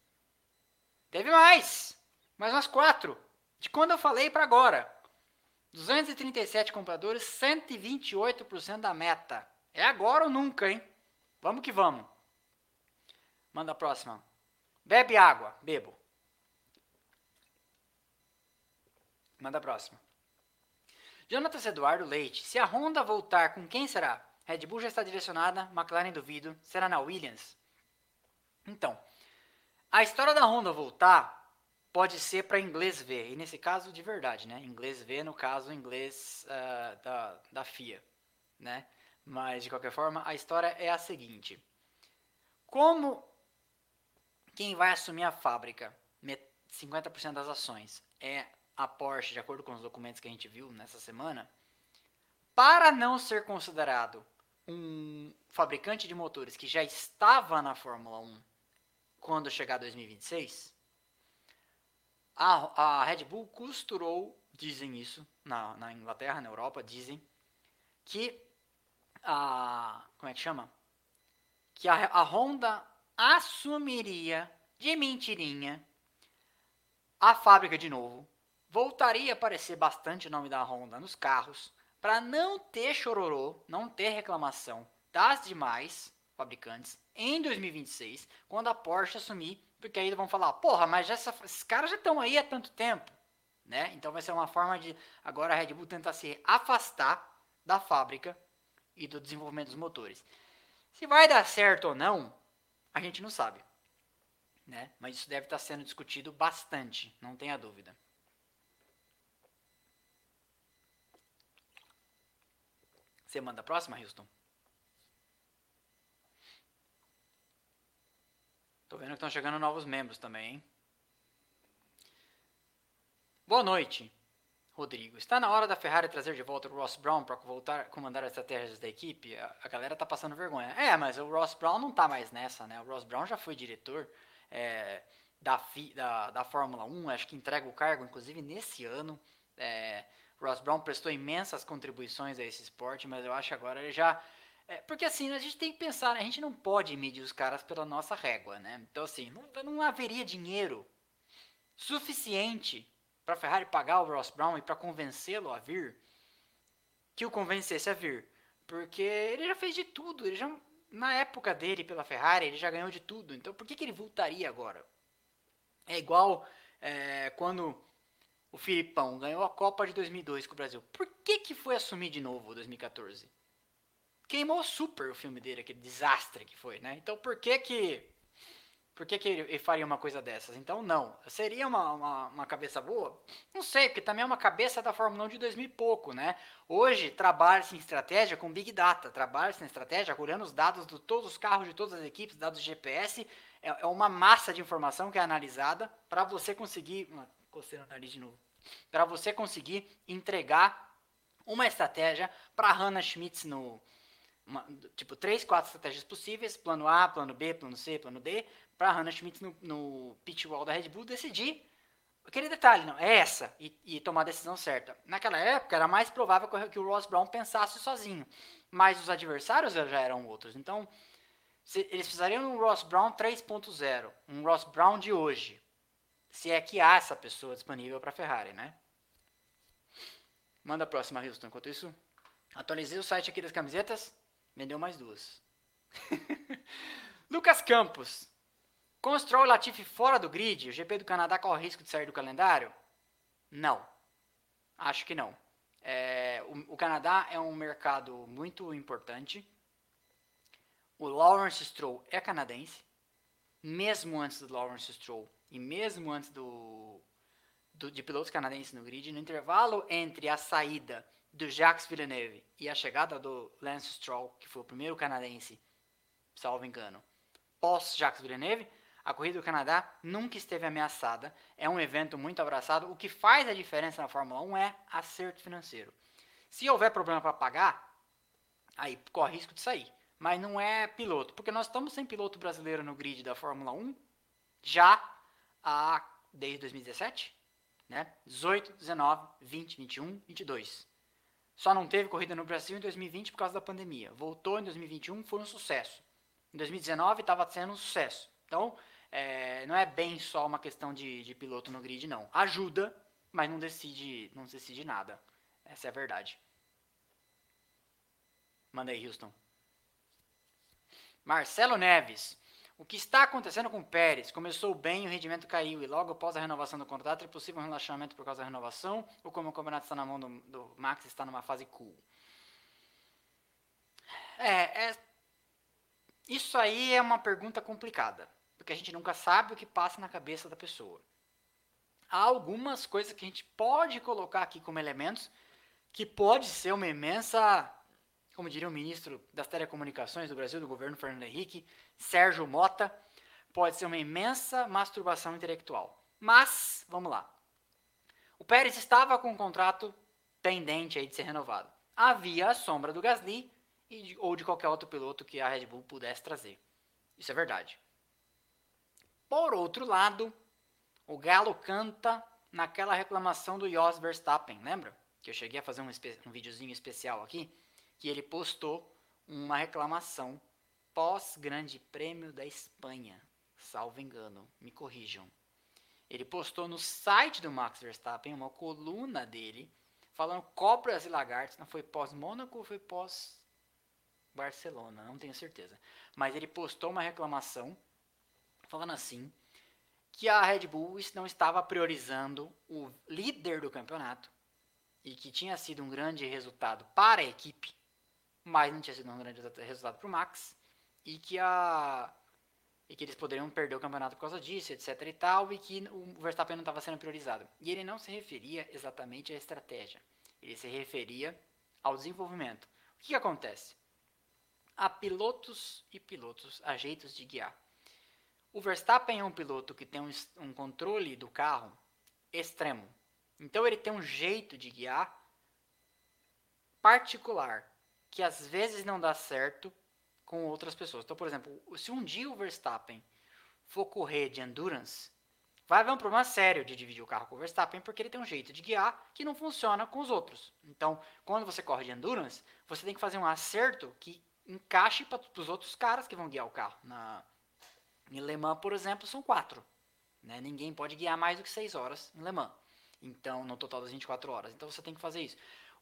Teve mais! Mais umas quatro. De quando eu falei para agora. 237 compradores, 128% da meta. É agora ou nunca, hein? Vamos que vamos. Manda a próxima. Bebe água. Bebo. Manda a próxima. Jonatas Eduardo Leite. Se a Honda voltar, com quem será? Red Bull já está direcionada, McLaren duvido. Será na Williams? Então, a história da Honda voltar pode ser para inglês ver. E nesse caso, de verdade, né? Inglês ver, no caso, inglês uh, da, da FIA, né? Mas, de qualquer forma, a história é a seguinte. Como quem vai assumir a fábrica, 50% das ações, é a Porsche, de acordo com os documentos que a gente viu nessa semana, para não ser considerado um fabricante de motores que já estava na Fórmula 1 quando chegar 2026, a, a Red Bull costurou, dizem isso na, na Inglaterra, na Europa, dizem que a. Como é que chama? Que a, a Honda assumiria de mentirinha a fábrica de novo voltaria a aparecer bastante o nome da Honda nos carros, para não ter chororô, não ter reclamação das demais fabricantes em 2026, quando a Porsche assumir, porque aí vão falar, porra, mas essa, esses caras já estão aí há tanto tempo, né? Então vai ser uma forma de agora a Red Bull tentar se afastar da fábrica e do desenvolvimento dos motores. Se vai dar certo ou não, a gente não sabe, né? Mas isso deve estar sendo discutido bastante, não tenha dúvida. Você manda a próxima, Houston? Tô vendo que estão chegando novos membros também, hein? Boa noite, Rodrigo. Está na hora da Ferrari trazer de volta o Ross Brown para voltar a comandar as estratégias da equipe? A, galera tá passando vergonha. É, mas o Ross Brown não tá mais nessa, né? O Ross Brown já foi diretor é, da, da, da Fórmula 1, acho que entrega o cargo, inclusive, nesse ano. É, Ross Brown prestou imensas contribuições a esse esporte, mas eu acho que agora ele já. É, porque assim, a gente tem que pensar, né? a gente não pode medir os caras pela nossa régua, né? Então, assim, não, não haveria dinheiro suficiente para Ferrari pagar o Ross Brown e para convencê-lo a vir, que o convencesse a vir. Porque ele já fez de tudo, ele já, na época dele pela Ferrari, ele já ganhou de tudo. Então, por que, que ele voltaria agora? É igual é, quando o Filipão ganhou a Copa de 2002 com o Brasil. Por que, que foi assumir de novo 2014? Queimou super o filme dele, aquele desastre que foi, né? Então por que que por que, que ele faria uma coisa dessas? Então, não. Seria uma, uma, uma, cabeça boa? Não sei, porque também é uma cabeça da Fórmula 1 de 2000 e pouco, né? Hoje, trabalha-se em estratégia com Big Data. Trabalha-se em estratégia olhando os dados de todos os carros de todas as equipes, dados GPS. É, é uma massa de informação que é analisada para você conseguir coceira o nariz de novo. Para você conseguir entregar uma estratégia para Hannah Schmitz no. Uma, tipo, três, quatro estratégias possíveis: plano A, plano B, plano C, plano D. Para Hannah Schmitz no, no pitch wall da Red Bull decidir aquele detalhe, não, é essa, e, e, tomar a decisão certa. Naquela época era mais provável que o Ross Brown pensasse sozinho, mas os adversários já eram outros. Então, se, eles precisariam um Ross Brown 3.0, um Ross Brown de hoje, se é que há essa pessoa disponível para a Ferrari, né? Manda a próxima, Houston. Enquanto isso, atualizei o site aqui das camisetas, vendeu mais duas. Lucas Campos. Com o Latifi fora do grid, o GP do Canadá corre o risco de sair do calendário? Não. Acho que não. É, o, o, Canadá é um mercado muito importante. O Lawrence Stroll é canadense. Mesmo antes do Lawrence Stroll, e mesmo antes do, do, de pilotos canadenses no grid, no intervalo entre a saída do Jacques Villeneuve e a chegada do Lance Stroll, que foi o primeiro canadense, salvo engano, pós Jacques Villeneuve, a corrida do Canadá nunca esteve ameaçada. É um evento muito abraçado. O que faz a diferença na Fórmula 1 é acerto financeiro. Se houver problema para pagar, aí corre risco de sair. Mas não é piloto, porque nós estamos sem piloto brasileiro no grid da Fórmula 1 já há, desde 2017, né? 18, 19, 20, 21, 22. Só não teve corrida no Brasil em 2020 por causa da pandemia. Voltou em 2021, foi um sucesso. Em 2019 estava sendo um sucesso. Então, é, não é bem só uma questão de, de piloto no grid, não. Ajuda, mas não decide, não decide nada. Essa é a verdade. Manda aí, Houston. Marcelo Neves. O que está acontecendo com o Pérez? Começou bem, o rendimento caiu e logo após a renovação do contrato é possível um relaxamento por causa da renovação ou como o campeonato está na mão do, do Max está numa fase cool? É, é, isso aí é uma pergunta complicada porque a gente nunca sabe o que passa na cabeça da pessoa. Há algumas coisas que a gente pode colocar aqui como elementos que pode ser uma imensa, como diria o ministro das Telecomunicações do Brasil, do governo Fernando Henrique, Sérgio Mota, pode ser uma imensa masturbação intelectual. Mas, vamos lá. O Pérez estava com um contrato pendente aí de ser renovado. Havia a sombra do Gasly e, ou de qualquer outro piloto que a Red Bull pudesse trazer. Isso é verdade. Por outro lado, o Galo canta naquela reclamação do Jos Verstappen, lembra? Que eu cheguei a fazer um, um videozinho especial aqui, que ele postou uma reclamação pós-Grande Prêmio da Espanha, salvo engano, me corrijam. Ele postou no site do Max Verstappen uma coluna dele falando cobras e lagartos, não foi pós-Mônaco ou foi pós-Barcelona, não tenho certeza. Mas ele postou uma reclamação falando assim que a Red Bull não estava priorizando o líder do campeonato e que tinha sido um grande resultado para a equipe, mas não tinha sido um grande resultado para o Max e que a e que eles poderiam perder o campeonato por causa disso, etc e tal, e que o Verstappen não estava sendo priorizado. E ele não se referia exatamente à estratégia, ele se referia ao desenvolvimento. O que, que acontece? Há pilotos e pilotos, há jeitos de guiar. O Verstappen é um piloto que tem um, um controle do carro extremo. Então ele tem um jeito de guiar particular que às vezes não dá certo com outras pessoas. Então, por exemplo, se um dia o Verstappen for correr de endurance, vai haver um problema sério de dividir o carro com o Verstappen, porque ele tem um jeito de guiar que não funciona com os outros. Então, quando você corre de endurance, você tem que fazer um acerto que encaixe para os outros caras que vão guiar o carro na, em Le Mans, por exemplo, são quatro. Né? Ninguém pode guiar mais do que seis horas em Le Mans. Então, no total das 24 horas. Então, você tem que fazer isso.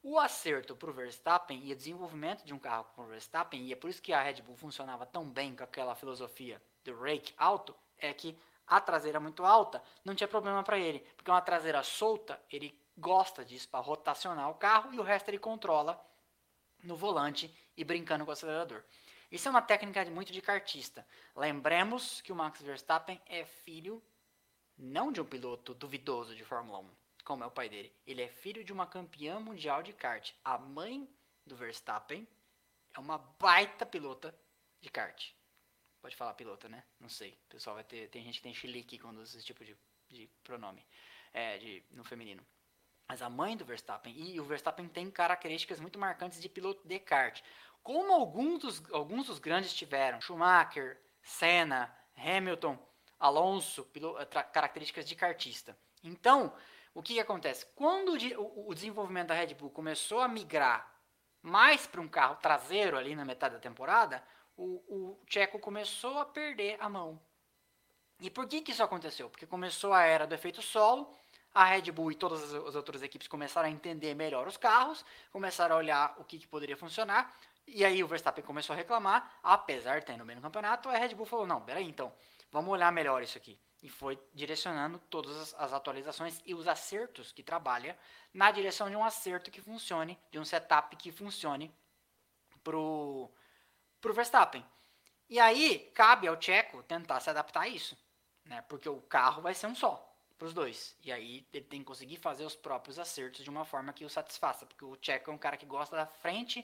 O acerto para o Verstappen e o desenvolvimento de um carro com o Verstappen, e é por isso que a Red Bull funcionava tão bem com aquela filosofia do rake alto, é que a traseira muito alta não tinha problema para ele. Porque uma traseira solta, ele gosta disso para rotacionar o carro e o resto ele controla no volante e brincando com o acelerador. Isso é uma técnica muito de cartista. Lembremos que o Max Verstappen é filho não de um piloto duvidoso de Fórmula 1, como é o pai dele. Ele é filho de uma campeã mundial de kart. A mãe do Verstappen é uma baita pilota de kart. Pode falar pilota, né? Não sei. O pessoal vai ter. Tem gente que tem chilique quando usa esse tipo de, de pronome. É, de, no feminino. Mas a mãe do Verstappen. E o Verstappen tem características muito marcantes de piloto de kart como alguns dos, alguns dos grandes tiveram, Schumacher, Senna, Hamilton, Alonso, características de kartista. Então, o que, que acontece? Quando o, o, desenvolvimento da Red Bull começou a migrar mais para um carro traseiro ali na metade da temporada, o, o Checo começou a perder a mão. E por que, que isso aconteceu? Porque começou a era do efeito solo, a Red Bull e todas as outras equipes começaram a entender melhor os carros, começaram a olhar o que, que poderia funcionar, e aí o Verstappen começou a reclamar, apesar de estar no meio do campeonato, a Red Bull falou, não, peraí então, vamos olhar melhor isso aqui. E foi direcionando todas as, atualizações e os acertos que trabalha na direção de um acerto que funcione, de um setup que funcione pro, pro Verstappen. E aí, cabe ao Checo tentar se adaptar a isso, né? Porque o carro vai ser um só. para os dois. E aí ele tem que conseguir fazer os próprios acertos de uma forma que o satisfaça, porque o Checo é um cara que gosta da frente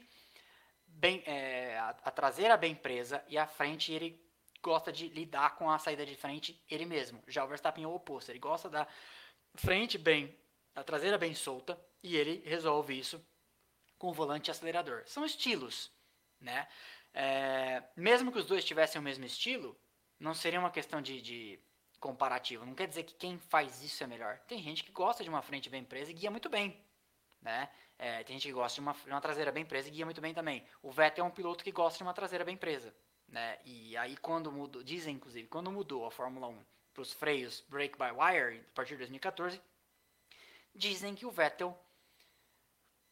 bem é, a, a, traseira bem presa e a frente ele gosta de lidar com a saída de frente ele mesmo. Já o Verstappen é o oposto, ele gosta da frente bem, a traseira bem solta e ele resolve isso com o volante e acelerador. São estilos, né? É, mesmo que os dois tivessem o mesmo estilo, não seria uma questão de, de comparativo. Não quer dizer que quem faz isso é melhor. Tem gente que gosta de uma frente bem presa e guia muito bem, né? É, tem gente que gosta de uma, de uma, traseira bem presa e guia muito bem também. O Vettel é um piloto que gosta de uma traseira bem presa, né? E aí quando mudou, dizem inclusive, quando mudou a Fórmula 1 para os freios brake by wire a partir de 2014, dizem que o Vettel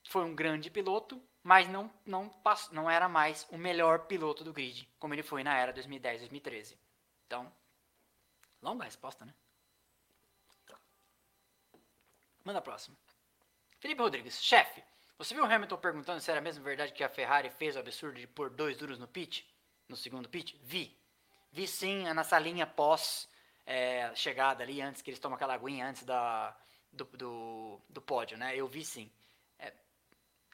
foi um grande piloto, mas não não passou, não era mais o melhor piloto do grid, como ele foi na era 2010-2013. Então, longa resposta, né? Manda a próxima. Felipe Rodrigues, chefe, você viu o Hamilton perguntando se era mesmo verdade que a Ferrari fez o absurdo de pôr dois duros no pit? No segundo pit? Vi. Vi sim, na salinha pós é, chegada ali, antes que eles tomam aquela aguinha antes da, do, do, do pódio, né? Eu vi sim. É,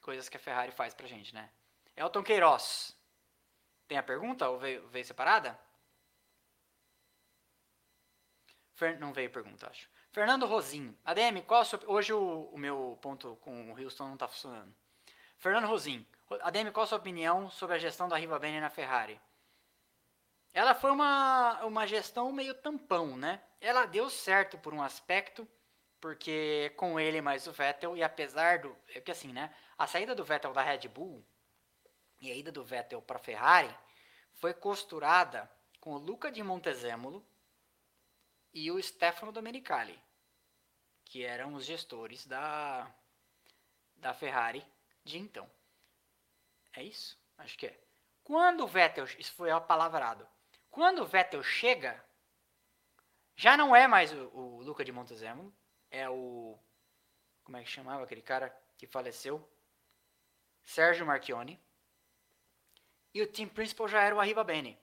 coisas que a Ferrari faz pra gente, né? Elton Queiroz. Tem a pergunta ou veio, veio separada? Fer, não veio pergunta, acho. Fernando Rosim. ADM, qual a sua, hoje o, o, meu ponto com o Houston não está funcionando. Fernando Rosim. ADM, qual a sua opinião sobre a gestão da Riva Bene na Ferrari? Ela foi uma, uma gestão meio tampão, né? Ela deu certo por um aspecto, porque com ele mais o Vettel, e apesar do. É que assim, né? A saída do Vettel da Red Bull e a ida do Vettel para a Ferrari foi costurada com o Luca de Montezemolo e o Stefano Domenicali que eram os gestores da, da Ferrari de então. É isso? Acho que é. Quando o Vettel, isso foi apalavrado, quando o Vettel chega, já não é mais o, o Luca de Montezemolo, é o, como é que chamava aquele cara que faleceu? Sérgio Marchione. E o team principal já era o Arriva Bene.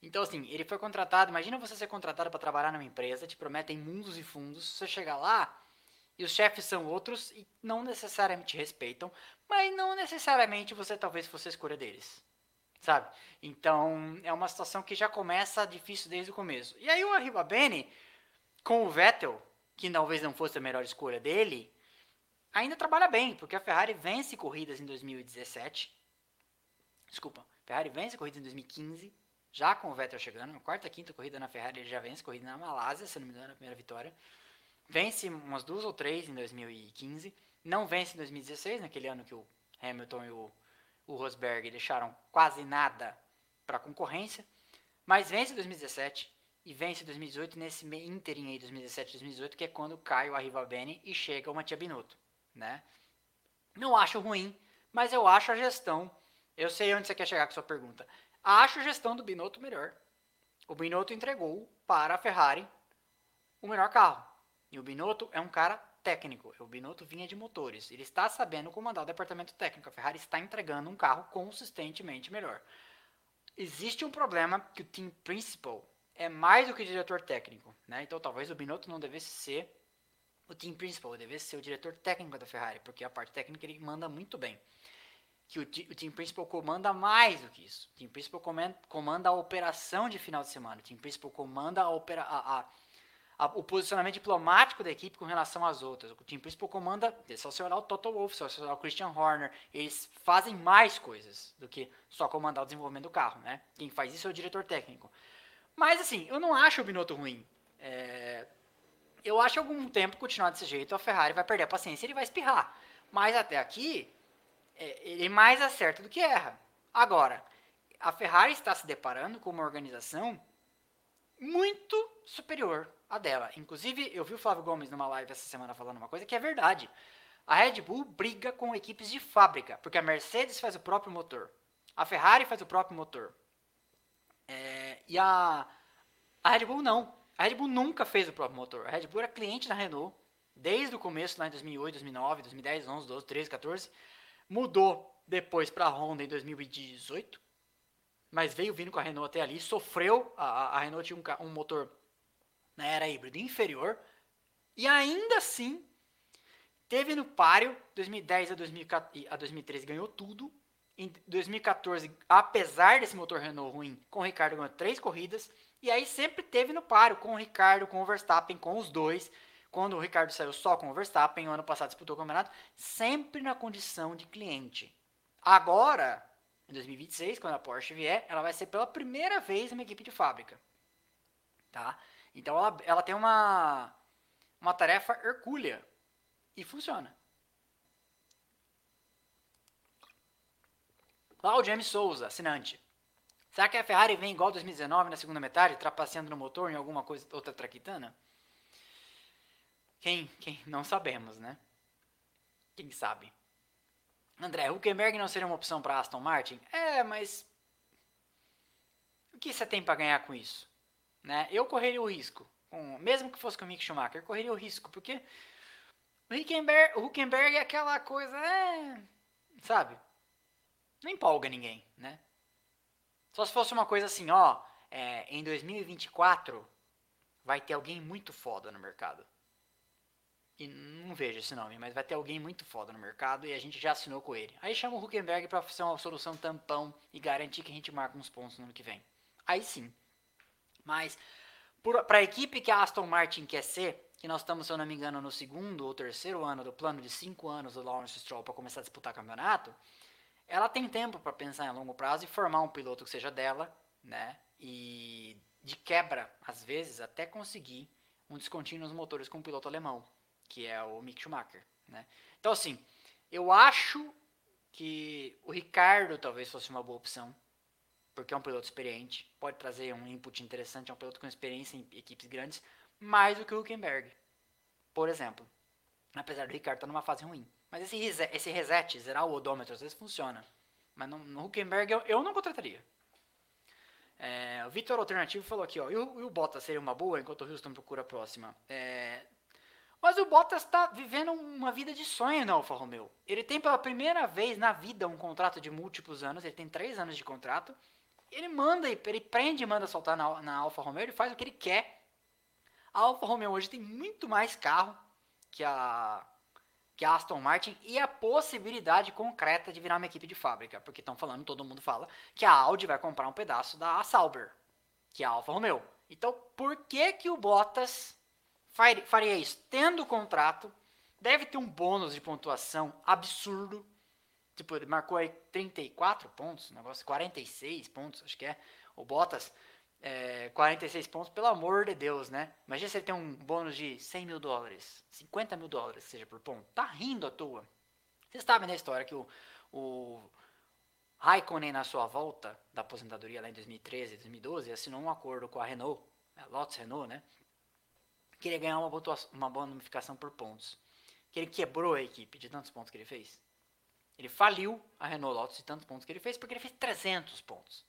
Então, assim, ele foi contratado. Imagina você ser contratado para trabalhar numa empresa, te prometem mundos e fundos. Você chega lá e os chefes são outros e não necessariamente respeitam, mas não necessariamente você talvez fosse a escolha deles. Sabe? Então, é uma situação que já começa difícil desde o começo. E aí o Arriba Bene, com o Vettel, que talvez não fosse a melhor escolha dele, ainda trabalha bem, porque a Ferrari vence corridas em 2017. Desculpa, a Ferrari vence corridas em 2015 já com o Vettel chegando, na quarta, quinta corrida na Ferrari, ele já vence corrida na Malásia, se não me engano, a primeira vitória. Vence umas duas ou três em 2015. Não vence em 2016, naquele ano que o Hamilton e o, o Rosberg deixaram quase nada para concorrência. Mas vence em 2017 e vence em 2018 nesse ínterim aí, 2017 2018, que é quando cai o Arriva Bene e chega o Mattia Binotto, né? Não acho ruim, mas eu acho a gestão. Eu sei onde você quer chegar com a sua pergunta. Acho a gestão do Binotto melhor. O Binotto entregou para a Ferrari o melhor carro. E o Binotto é um cara técnico. O Binotto vinha de motores. Ele está sabendo comandar o departamento técnico. A Ferrari está entregando um carro consistentemente melhor. Existe um problema que o team principal é mais do que diretor técnico. Né? Então talvez o Binotto não devesse ser o team principal, devesse ser o diretor técnico da Ferrari, porque a parte técnica ele manda muito bem que o, o Team Principal comanda mais do que isso. O Team Principal comanda, a operação de final de semana. O Team Principal comanda a opera, a, a, a, o posicionamento diplomático da equipe com relação às outras. O Team Principal comanda, é só você olhar o Toto Wolff, só você olhar o Christian Horner, eles fazem mais coisas do que só comandar o desenvolvimento do carro, né? Quem faz isso é o diretor técnico. Mas assim, eu não acho o Binotto ruim. É... Eu acho que algum tempo continuar desse jeito, a Ferrari vai perder a paciência e ele vai espirrar. Mas até aqui, é, ele mais acerta do que erra. Agora, a Ferrari está se deparando com uma organização muito superior à dela. Inclusive, eu vi o Flávio Gomes numa live essa semana falando uma coisa que é verdade. A Red Bull briga com equipes de fábrica, porque a Mercedes faz o próprio motor, a Ferrari faz o próprio motor. É, e a, a Red Bull não. A Red Bull nunca fez o próprio motor. A Red Bull era cliente da Renault desde o começo, lá em 2008, 2009, 2010, 11, 12, 13, 14. Mudou depois para a Honda em 2018, mas veio vindo com a Renault até ali, sofreu, a, a Renault tinha um, um motor na era híbrido inferior, E ainda assim, teve no páreo, 2010 a, 2013 ganhou tudo. Em 2014, apesar desse motor Renault ruim, com o Ricardo ganhou três corridas. E aí sempre teve no páreo com o Ricardo, com o Verstappen, com os dois. Quando o Ricardo saiu só com o Verstappen, ano passado disputou o campeonato, sempre na condição de cliente. Agora, em 2026, quando a Porsche vier, ela vai ser pela primeira vez uma equipe de fábrica. Tá? Então ela, ela tem uma, uma tarefa hercúlea. E funciona. Claudio M. Souza, assinante. Será que a Ferrari vem igual 2019 na segunda metade, trapaceando no motor em alguma coisa outra traquitana? Quem, quem? Não sabemos, né? Quem sabe? André, Huckenberg não seria uma opção para Aston Martin? É, mas o que você tem para ganhar com isso? Né? Eu correria o risco, com, mesmo que fosse com o Mick Schumacher, eu correria o risco, porque o Huckenberg, o Huckenberg é aquela coisa, é, sabe? Não empolga ninguém, né? Só se fosse uma coisa assim, ó, é, em 2024 vai ter alguém muito foda no mercado. E não vejo esse nome, mas vai ter alguém muito foda no mercado e a gente já assinou com ele. Aí chama o Huckenberg para ser uma solução tampão e garantir que a gente marca uns pontos no ano que vem. Aí sim. Mas, para a equipe que a Aston Martin quer ser, que nós estamos, se eu não me engano, no segundo ou terceiro ano do plano de cinco anos do Lawrence Stroll para começar a disputar campeonato, ela tem tempo para pensar em longo prazo e formar um piloto que seja dela, né? E de quebra, às vezes, até conseguir um descontínuo nos motores com um piloto alemão que é o Mick Schumacher, né? Então assim, eu acho que o Ricardo talvez fosse uma boa opção, porque é um piloto experiente, pode trazer um input interessante, é um piloto com experiência em equipes grandes, mais do que o Huckenberg, por exemplo. Apesar do Ricardo estar numa fase ruim. Mas esse esse reset, zerar o odômetro, às vezes funciona. Mas no, no Huckenberg eu, eu não contrataria. É, o Vitor Alternativo falou aqui, ó, e o, e o Bottas seria uma boa enquanto o Houston procura a próxima? É, mas o Bottas está vivendo uma vida de sonho na Alfa Romeo. Ele tem pela primeira vez na vida um contrato de múltiplos anos, ele tem três anos de contrato. Ele manda, ele prende e manda soltar na, na Alfa Romeo, ele faz o que ele quer. A Alfa Romeo hoje tem muito mais carro que a, que a Aston Martin e a possibilidade concreta de virar uma equipe de fábrica. Porque estão falando, todo mundo fala, que a Audi vai comprar um pedaço da Sauber, que é a Alfa Romeo. Então, por que que o Bottas faria isso tendo o contrato, deve ter um bônus de pontuação absurdo. Tipo, ele marcou aí 34 pontos, negócio 46 pontos, acho que é. O Bottas, é, 46 pontos, pelo amor de Deus, né? Imagina se ele tem um bônus de 100 mil dólares, 50 mil dólares, seja por ponto. Tá rindo à toa. Vocês sabem da história que o, o Raikkonen, na sua volta da aposentadoria lá em 2013, 2012, assinou um acordo com a Renault, a Lotus Renault, né? queria ganhar uma, uma bonificação por pontos. Que ele quebrou a equipe de tantos pontos que ele fez. Ele faliu a Renault Lotus de tantos pontos que ele fez, porque ele fez 300 pontos.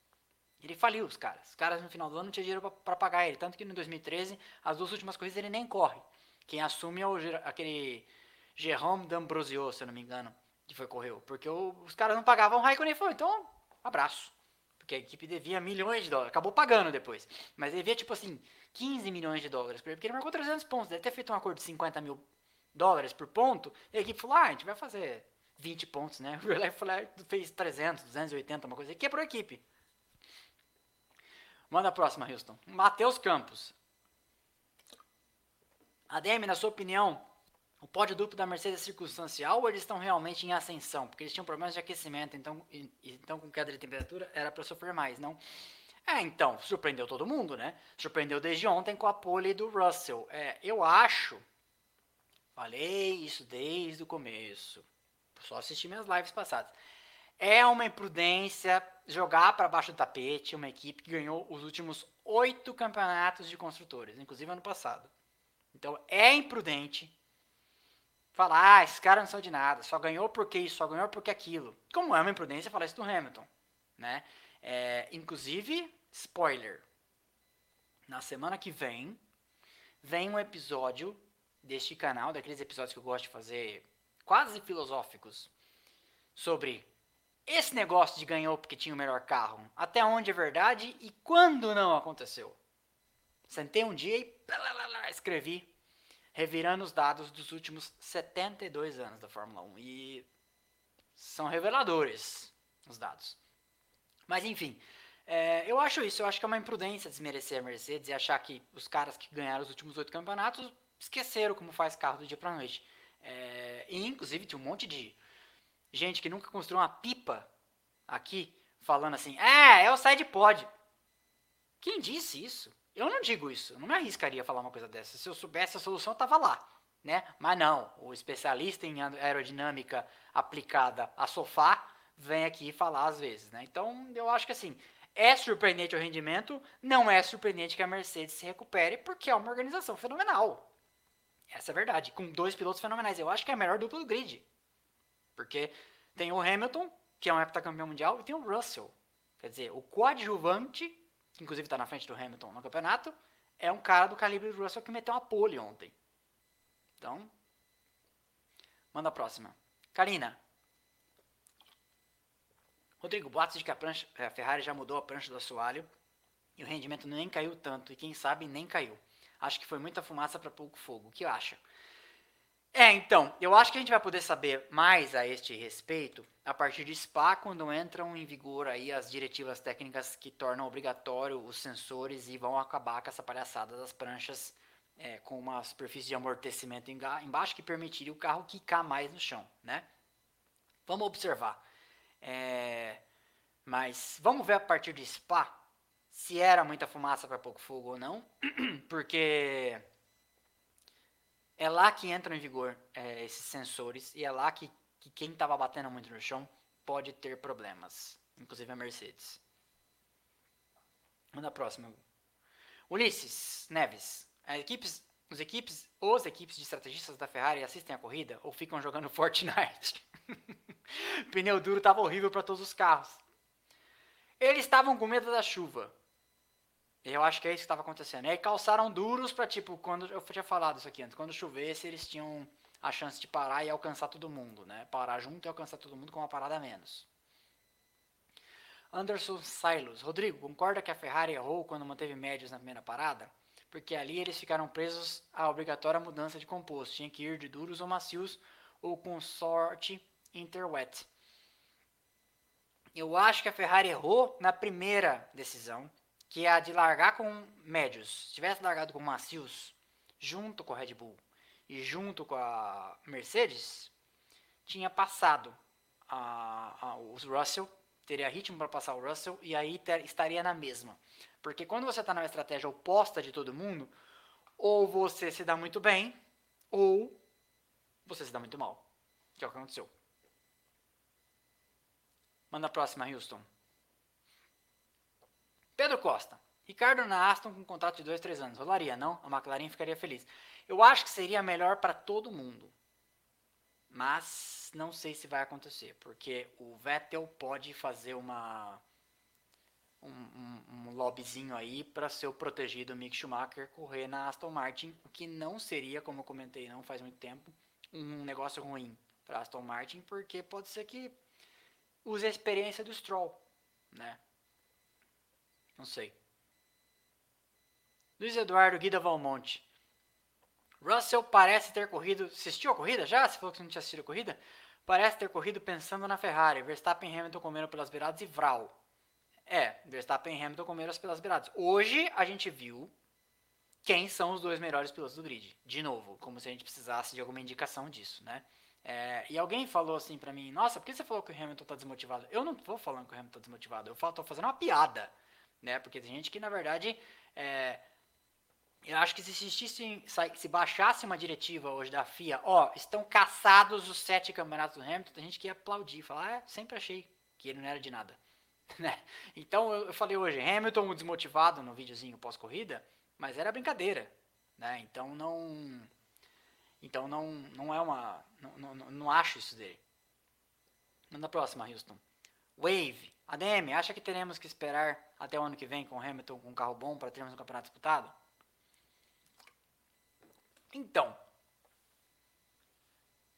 Ele faliu os caras. Os caras no final do ano não tinham dinheiro para pagar ele. Tanto que no 2013, as duas últimas corridas ele nem corre. Quem assume é o, aquele Jerome D'Ambrosio, se eu não me engano, que foi correu. Porque o, os caras não pagavam o Raikkonen falou, então, abraço. Porque a equipe devia milhões de dólares. Acabou pagando depois. Mas devia, tipo assim, 15 milhões de dólares porque ele marcou 300 pontos. Deve ter feito um acordo de 50 mil dólares por ponto. E a equipe falou: ah, a gente vai fazer 20 pontos, né? O Real fez 300, 280, uma coisa. E quebrou a equipe. Manda a próxima, Houston. Matheus Campos. ADM, na sua opinião, o pódio duplo da Mercedes é circunstancial ou eles estão realmente em ascensão? Porque eles tinham problemas de aquecimento, então, então com queda de temperatura era para sofrer mais, não? É, então, surpreendeu todo mundo, né? Surpreendeu desde ontem com a pole do Russell. É, eu acho, falei isso desde o começo, só assisti minhas lives passadas. É uma imprudência jogar para baixo do tapete uma equipe que ganhou os últimos oito campeonatos de construtores, inclusive ano passado. Então é imprudente falar, ah, esses caras não são de nada, só ganhou porque isso, só ganhou porque aquilo. Como é uma imprudência falar isso do Hamilton, né? É, inclusive, spoiler. Na semana que vem, vem um episódio deste canal, daqueles episódios que eu gosto de fazer quase filosóficos, sobre esse negócio de ganhou porque tinha o melhor carro. Até onde é verdade e quando não aconteceu. Sentei um dia e escrevi revirando os dados dos últimos 72 anos da Fórmula 1. E são reveladores os dados. Mas enfim, é, eu acho isso. Eu acho que é uma imprudência desmerecer a Mercedes e achar que os caras que ganharam os últimos oito campeonatos esqueceram como faz carro do dia para noite. É, e inclusive tinha um monte de gente que nunca construiu uma pipa aqui falando assim: é, é o side pod. Quem disse isso? Eu não digo isso, eu não me arriscaria a falar uma coisa dessa. Se eu soubesse a solução, eu tava lá, né? Mas não, o especialista em aerodinâmica aplicada a sofá vem aqui falar às vezes, né? Então, eu acho que assim, é surpreendente o rendimento, não é surpreendente que a Mercedes se recupere, porque é uma organização fenomenal. Essa é a verdade, com dois pilotos fenomenais. Eu acho que é a melhor dupla do grid. Porque tem o Hamilton, que é um heptacampeão mundial, e tem o Russell. Quer dizer, o coadjuvante que inclusive está na frente do Hamilton no campeonato, é um cara do calibre do Russell que meteu uma pole ontem. Então, manda a próxima. Karina. Rodrigo, boatos de que a, prancha, a Ferrari já mudou a prancha do assoalho e o rendimento nem caiu tanto, e quem sabe nem caiu. Acho que foi muita fumaça para pouco fogo. O que acha? É, então, eu acho que a gente vai poder saber mais a este respeito a partir de SPA, quando entram em vigor aí as diretivas técnicas que tornam obrigatório os sensores e vão acabar com essa palhaçada das pranchas é, com uma superfície de amortecimento embaixo que permitiria o carro quicar mais no chão, né? Vamos observar. É, mas vamos ver a partir de SPA se era muita fumaça para pouco fogo ou não, porque é lá que entram em vigor é, esses sensores e é lá que, que quem estava batendo muito no chão pode ter problemas, inclusive a Mercedes. Vamos na próxima. Ulisses Neves. As equipes, os equipes, os equipes de estrategistas da Ferrari assistem a corrida ou ficam jogando Fortnite? Pneu duro estava horrível para todos os carros. Eles estavam com medo da chuva. Eu acho que é isso que estava acontecendo. E aí calçaram duros para tipo, quando eu tinha falado isso aqui antes, quando chovesse, eles tinham a chance de parar e alcançar todo mundo, né? Parar junto e alcançar todo mundo com uma parada a menos. Anderson Silos. Rodrigo, concorda que a Ferrari errou quando manteve médios na primeira parada? Porque ali eles ficaram presos à obrigatória mudança de composto. Tinha que ir de duros ou macios ou com sorte interwet. Eu acho que a Ferrari errou na primeira decisão que é a de largar com médios. Se tivesse largado com macios, junto com a Red Bull e junto com a Mercedes, tinha passado a, a, os Russell, teria ritmo para passar o Russell e aí ter, estaria na mesma. Porque quando você está na estratégia oposta de todo mundo, ou você se dá muito bem, ou você se dá muito mal. Que é o que aconteceu. Manda a próxima, Houston. Pedro Costa. Ricardo na Aston com contrato de 2, 3 anos. Rolaria, não? A McLaren ficaria feliz. Eu acho que seria melhor para todo mundo. Mas não sei se vai acontecer, porque o Vettel pode fazer uma um, um, um lobbyzinho aí para ser o protegido Mick Schumacher correr na Aston Martin, o que não seria, como eu comentei não faz muito tempo, um negócio ruim para Aston Martin, porque pode ser que use a experiência do Stroll, né? Não sei. Luiz Eduardo Guida Valmonte. Russell parece ter corrido. Assistiu a corrida já? Você falou que não tinha assistido a corrida? Parece ter corrido pensando na Ferrari. Verstappen e Hamilton comeram pelas beiradas e Vral. É, Verstappen e Hamilton comeram pelas beiradas. Hoje a gente viu quem são os dois melhores pilotos do grid. De novo, como se a gente precisasse de alguma indicação disso, né? É, e alguém falou assim pra mim: Nossa, por que você falou que o Hamilton tá desmotivado? Eu não tô falando que o Hamilton tá desmotivado. Eu falo, tô fazendo uma piada né? Porque tem gente que, na verdade, é, eu acho que se existisse, se baixasse uma diretiva hoje da FIA, ó, estão caçados os sete campeonatos do Hamilton, tem gente que ia aplaudir, falar, ah, sempre achei que ele não era de nada. Né? Então eu falei hoje, Hamilton desmotivado no videozinho pós-corrida, mas era brincadeira, né? Então não, então não, não é uma, não, não, não acho isso dele. Manda a próxima, Houston. Wave. ADM, acha que teremos que esperar até o ano que vem com o Hamilton com um carro bom para termos um campeonato disputado? Então,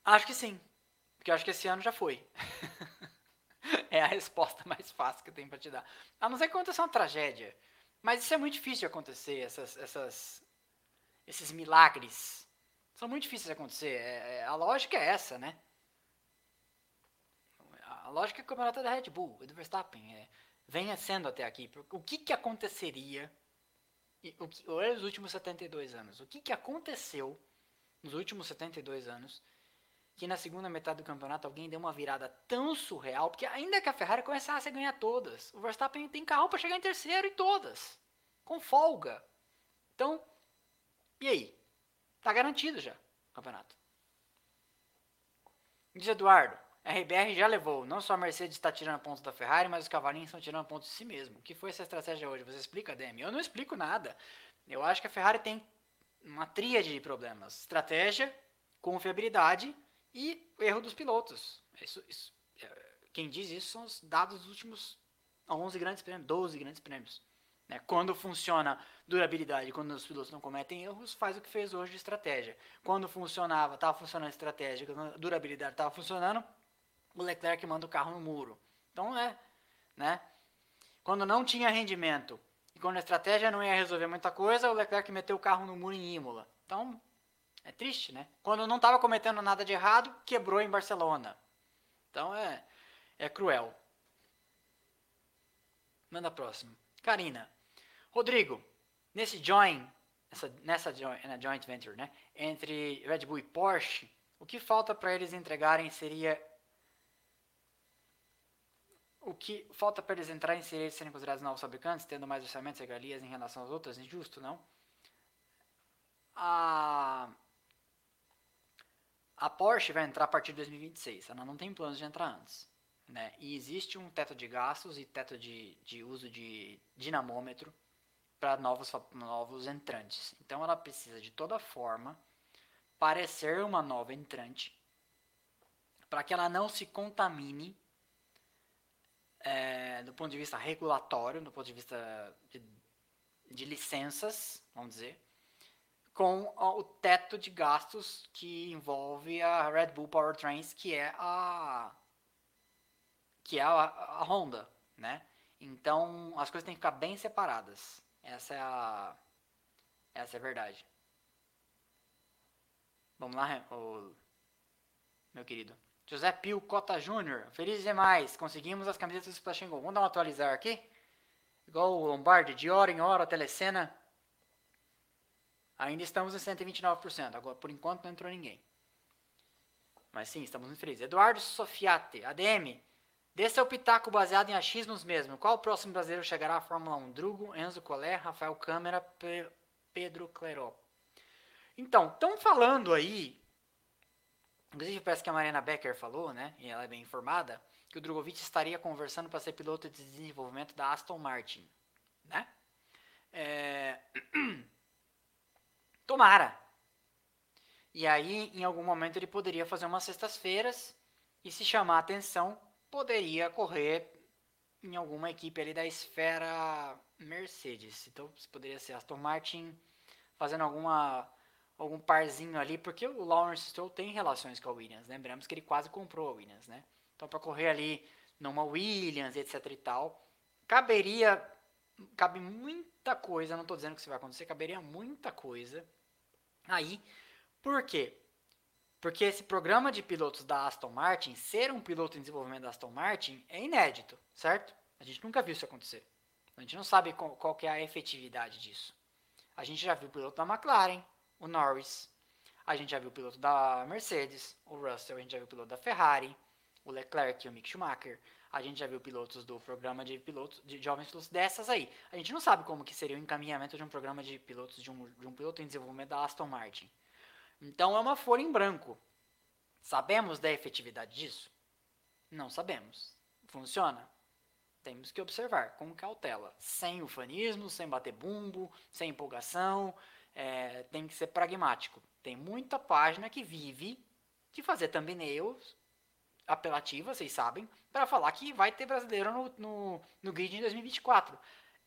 acho que sim. Porque acho que esse ano já foi. é a resposta mais fácil que eu tenho para te dar. A não ser que aconteça uma tragédia. Mas isso é muito difícil de acontecer, essas, essas, esses milagres, São muito difíceis de acontecer. É, é, a lógica é essa, né? A lógica é que o campeonato é da Red Bull, e do Verstappen. É, venha sendo até aqui. O que, que aconteceria o que, olha os últimos 72 anos. O que, que aconteceu nos últimos 72 anos que na segunda metade do campeonato alguém deu uma virada tão surreal, porque ainda que a Ferrari começasse a ganhar todas, o Verstappen tem carro para chegar em terceiro em todas, com folga. Então, e aí? Tá garantido já o campeonato. Diz Eduardo, a RBR já levou. Não só a Mercedes está tirando pontos da Ferrari, mas os cavalinhos estão tirando pontos de si mesmo. O que foi essa estratégia hoje? Você explica, Demi? Eu não explico nada. Eu acho que a Ferrari tem uma tríade de problemas: estratégia, confiabilidade e erro dos pilotos. Isso, isso, é, quem diz isso são os dados dos últimos 11 grandes prêmios, 12 grandes prêmios. Né? Quando funciona durabilidade, quando os pilotos não cometem erros, faz o que fez hoje de estratégia. Quando funcionava, estava funcionando a estratégia, durabilidade estava funcionando, o Leclerc manda o carro no muro. Então é, né? Quando não tinha rendimento e quando a estratégia não ia resolver muita coisa, o Leclerc meteu o carro no muro em Imola. Então é triste, né? Quando não estava cometendo nada de errado, quebrou em Barcelona. Então é, é cruel. Manda próximo. Karina. Rodrigo, nesse join, nessa, nessa joint, joint venture, né? Entre Red Bull e Porsche, o que falta para eles entregarem seria o que falta para eles entrarem seria eles serem considerados novos fabricantes, tendo mais orçamentos e regalias em relação às outras? Injusto, não? A, a Porsche vai entrar a partir de 2026. Ela não tem planos de entrar antes. Né? E existe um teto de gastos e teto de, de uso de dinamômetro para novos, novos entrantes. Então ela precisa de toda forma parecer uma nova entrante para que ela não se contamine é, do ponto de vista regulatório, do ponto de vista de, de licenças, vamos dizer, com o teto de gastos que envolve a Red Bull Powertrains, que é a que é a, a Honda, né? Então as coisas têm que ficar bem separadas. Essa é a essa é a verdade. Vamos lá, meu querido. José Pio Cota Júnior, feliz demais, conseguimos as camisetas do Splash. Vamos dar um atualizar aqui? Igual o Lombardi, de hora em hora, telecena. Ainda estamos em 129%, agora por enquanto não entrou ninguém. Mas sim, estamos muito felizes. Eduardo Sofiati, ADM, dê seu pitaco baseado em achismos mesmo. Qual o próximo brasileiro chegará à Fórmula 1? Drugo, Enzo Collet, Rafael Câmara, Pedro Cleró. Então, estão falando aí Inclusive, parece que a Mariana Becker falou, né, e ela é bem informada, que o Drogovic estaria conversando para ser piloto de desenvolvimento da Aston Martin, né? É... Tomara. E aí, em algum momento, ele poderia fazer umas sextas-feiras e, se chamar atenção, poderia correr em alguma equipe ali da esfera Mercedes. Então, poderia ser Aston Martin fazendo alguma algum parzinho ali, porque o Lawrence Stroll tem relações com a Williams. Lembramos que ele quase comprou a Williams, né? Então, para correr ali numa Williams, etc e tal, caberia, cabe muita coisa, não estou dizendo que isso vai acontecer, caberia muita coisa aí. Por quê? Porque esse programa de pilotos da Aston Martin, ser um piloto em desenvolvimento da Aston Martin, é inédito, certo? A gente nunca viu isso acontecer. A gente não sabe qual, qual é a efetividade disso. A gente já viu o piloto da McLaren, o Norris. A gente já viu o piloto da Mercedes, o Russell, a gente já viu o piloto da Ferrari, o Leclerc e o Mick Schumacher. A gente já viu pilotos do programa de pilotos de jovens pilotos dessas aí. A gente não sabe como que seria o encaminhamento de um programa de pilotos de um, de um piloto em desenvolvimento da Aston Martin. Então é uma folha em branco. Sabemos da efetividade disso? Não sabemos. Funciona? Temos que observar com cautela, sem ufanismo, sem bater bumbo, sem empolgação, é, tem que ser pragmático. Tem muita página que vive de fazer thumbnails apelativas, vocês sabem, para falar que vai ter brasileiro no, no, no grid em 2024.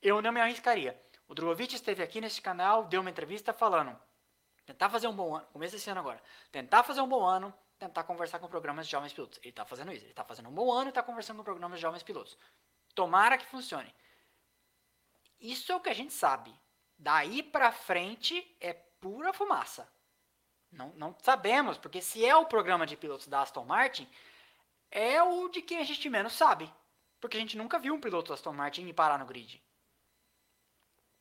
Eu não me arriscaria. O Drogovic esteve aqui nesse canal, deu uma entrevista falando tentar fazer um bom ano, começo desse ano agora, tentar fazer um bom ano, tentar conversar com programas de jovens pilotos. Ele está fazendo isso, ele está fazendo um bom ano e está conversando com programas de jovens pilotos. Tomara que funcione. Isso é o que a gente sabe. Daí para frente é pura fumaça. Não, não sabemos, porque se é o programa de pilotos da Aston Martin, é o de quem a gente menos sabe. Porque a gente nunca viu um piloto da Aston Martin parar no grid.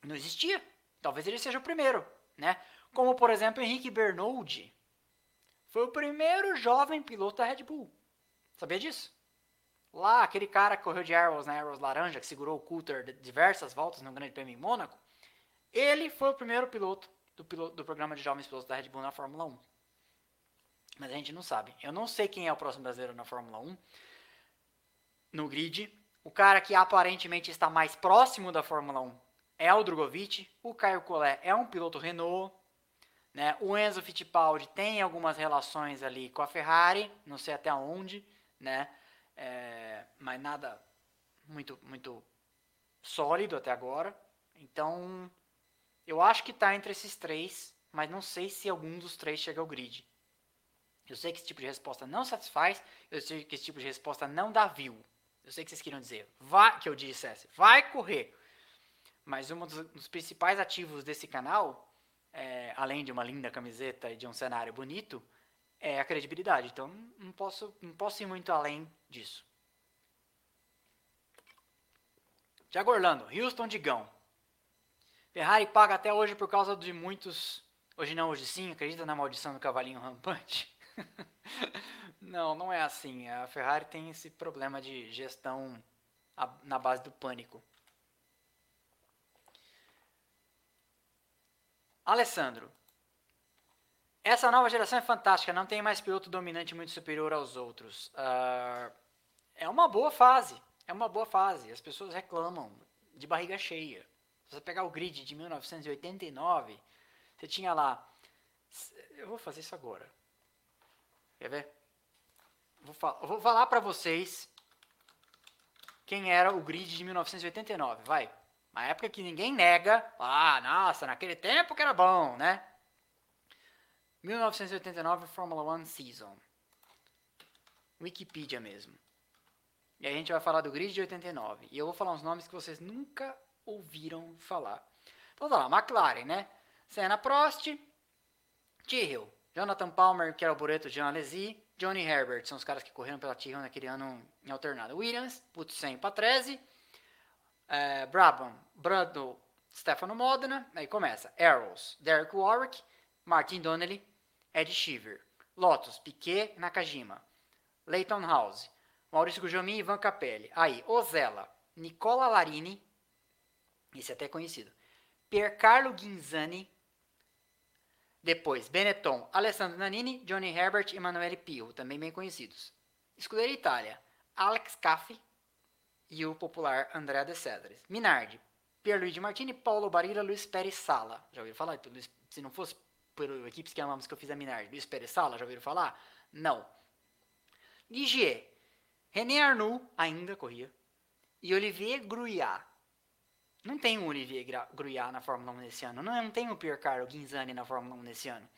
Não existia. Talvez ele seja o primeiro, né? Como, por exemplo, Henrique Bernoldi. Foi o primeiro jovem piloto da Red Bull. Sabia disso? Lá, aquele cara que correu de Arrows na Arrows laranja, que segurou o Coulter diversas voltas no Grande Prêmio em Mônaco, ele foi o primeiro piloto do, piloto do programa de jovens pilotos da Red Bull na Fórmula 1. Mas a gente não sabe. Eu não sei quem é o próximo brasileiro na Fórmula 1. No grid, o cara que aparentemente está mais próximo da Fórmula 1 é o Drogovic. O Caio Collet é um piloto Renault. Né? O Enzo Fittipaldi tem algumas relações ali com a Ferrari, não sei até onde, né? É, mas nada muito, muito sólido até agora. Então, eu acho que está entre esses três, mas não sei se algum dos três chega ao grid. Eu sei que esse tipo de resposta não satisfaz, eu sei que esse tipo de resposta não dá view. Eu sei que vocês queriam dizer, vai, que eu dissesse, vai correr. Mas um dos, dos principais ativos desse canal, é, além de uma linda camiseta e de um cenário bonito, é a credibilidade. Então não posso, não posso ir muito além disso. Tiago Orlando, Houston Digão. Ferrari paga até hoje por causa de muitos. Hoje não, hoje sim. Acredita na maldição do cavalinho rampante? não, não é assim. A Ferrari tem esse problema de gestão na base do pânico. Alessandro. Essa nova geração é fantástica. Não tem mais piloto dominante muito superior aos outros. Uh, é uma boa fase. É uma boa fase. As pessoas reclamam de barriga cheia. Você pegar o grid de 1989, você tinha lá. Eu vou fazer isso agora. Quer ver? Vou, fal vou falar para vocês quem era o grid de 1989. Vai. Uma época que ninguém nega. Ah, nossa, naquele tempo que era bom, né? 1989 Fórmula 1 Season. Wikipedia mesmo. E a gente vai falar do grid de 89. E eu vou falar uns nomes que vocês nunca ouviram falar. Então tá lá, McLaren, né? Senna Prost, Tyrrell, Jonathan Palmer, que era o Boreto, Jean Alesi, Johnny Herbert, são os caras que correram pela Tyrrell naquele ano em alternado. Williams, Putsen Patrese, é, Brabham, Brando, Stefano Modena, aí começa. Arrows, Derek Warwick, Martin Donnelly, Ed Shiver. Lotus, Piquet, Nakajima. Leighton House, Maurício Gujomin e Ivan Capelli. Aí, Ozella, Nicola Larini, esse é até conhecido. Piercarlo Ghinzani. Depois, Benetton, Alessandro Nannini, Johnny Herbert e Emanuele Pirro, também bem conhecidos. Escudeira Itália, Alex Caffi e o popular Andrea De Cedres. Minardi, Pierluigi Martini, Paulo Barilla, Luiz Pérez Sala. Já ouviram falar? Se não fosse por equipes que amamos que eu fiz a Minardi, Luiz Pérez Sala, já ouviram falar? Não. Ligier, René Arnoux, ainda corria, e Olivier Gruyat. Não tem o Olivier Gruyat na Fórmula 1 nesse ano. Não, não tem o Pierre Carlo Ghinzani na Fórmula 1 nesse ano.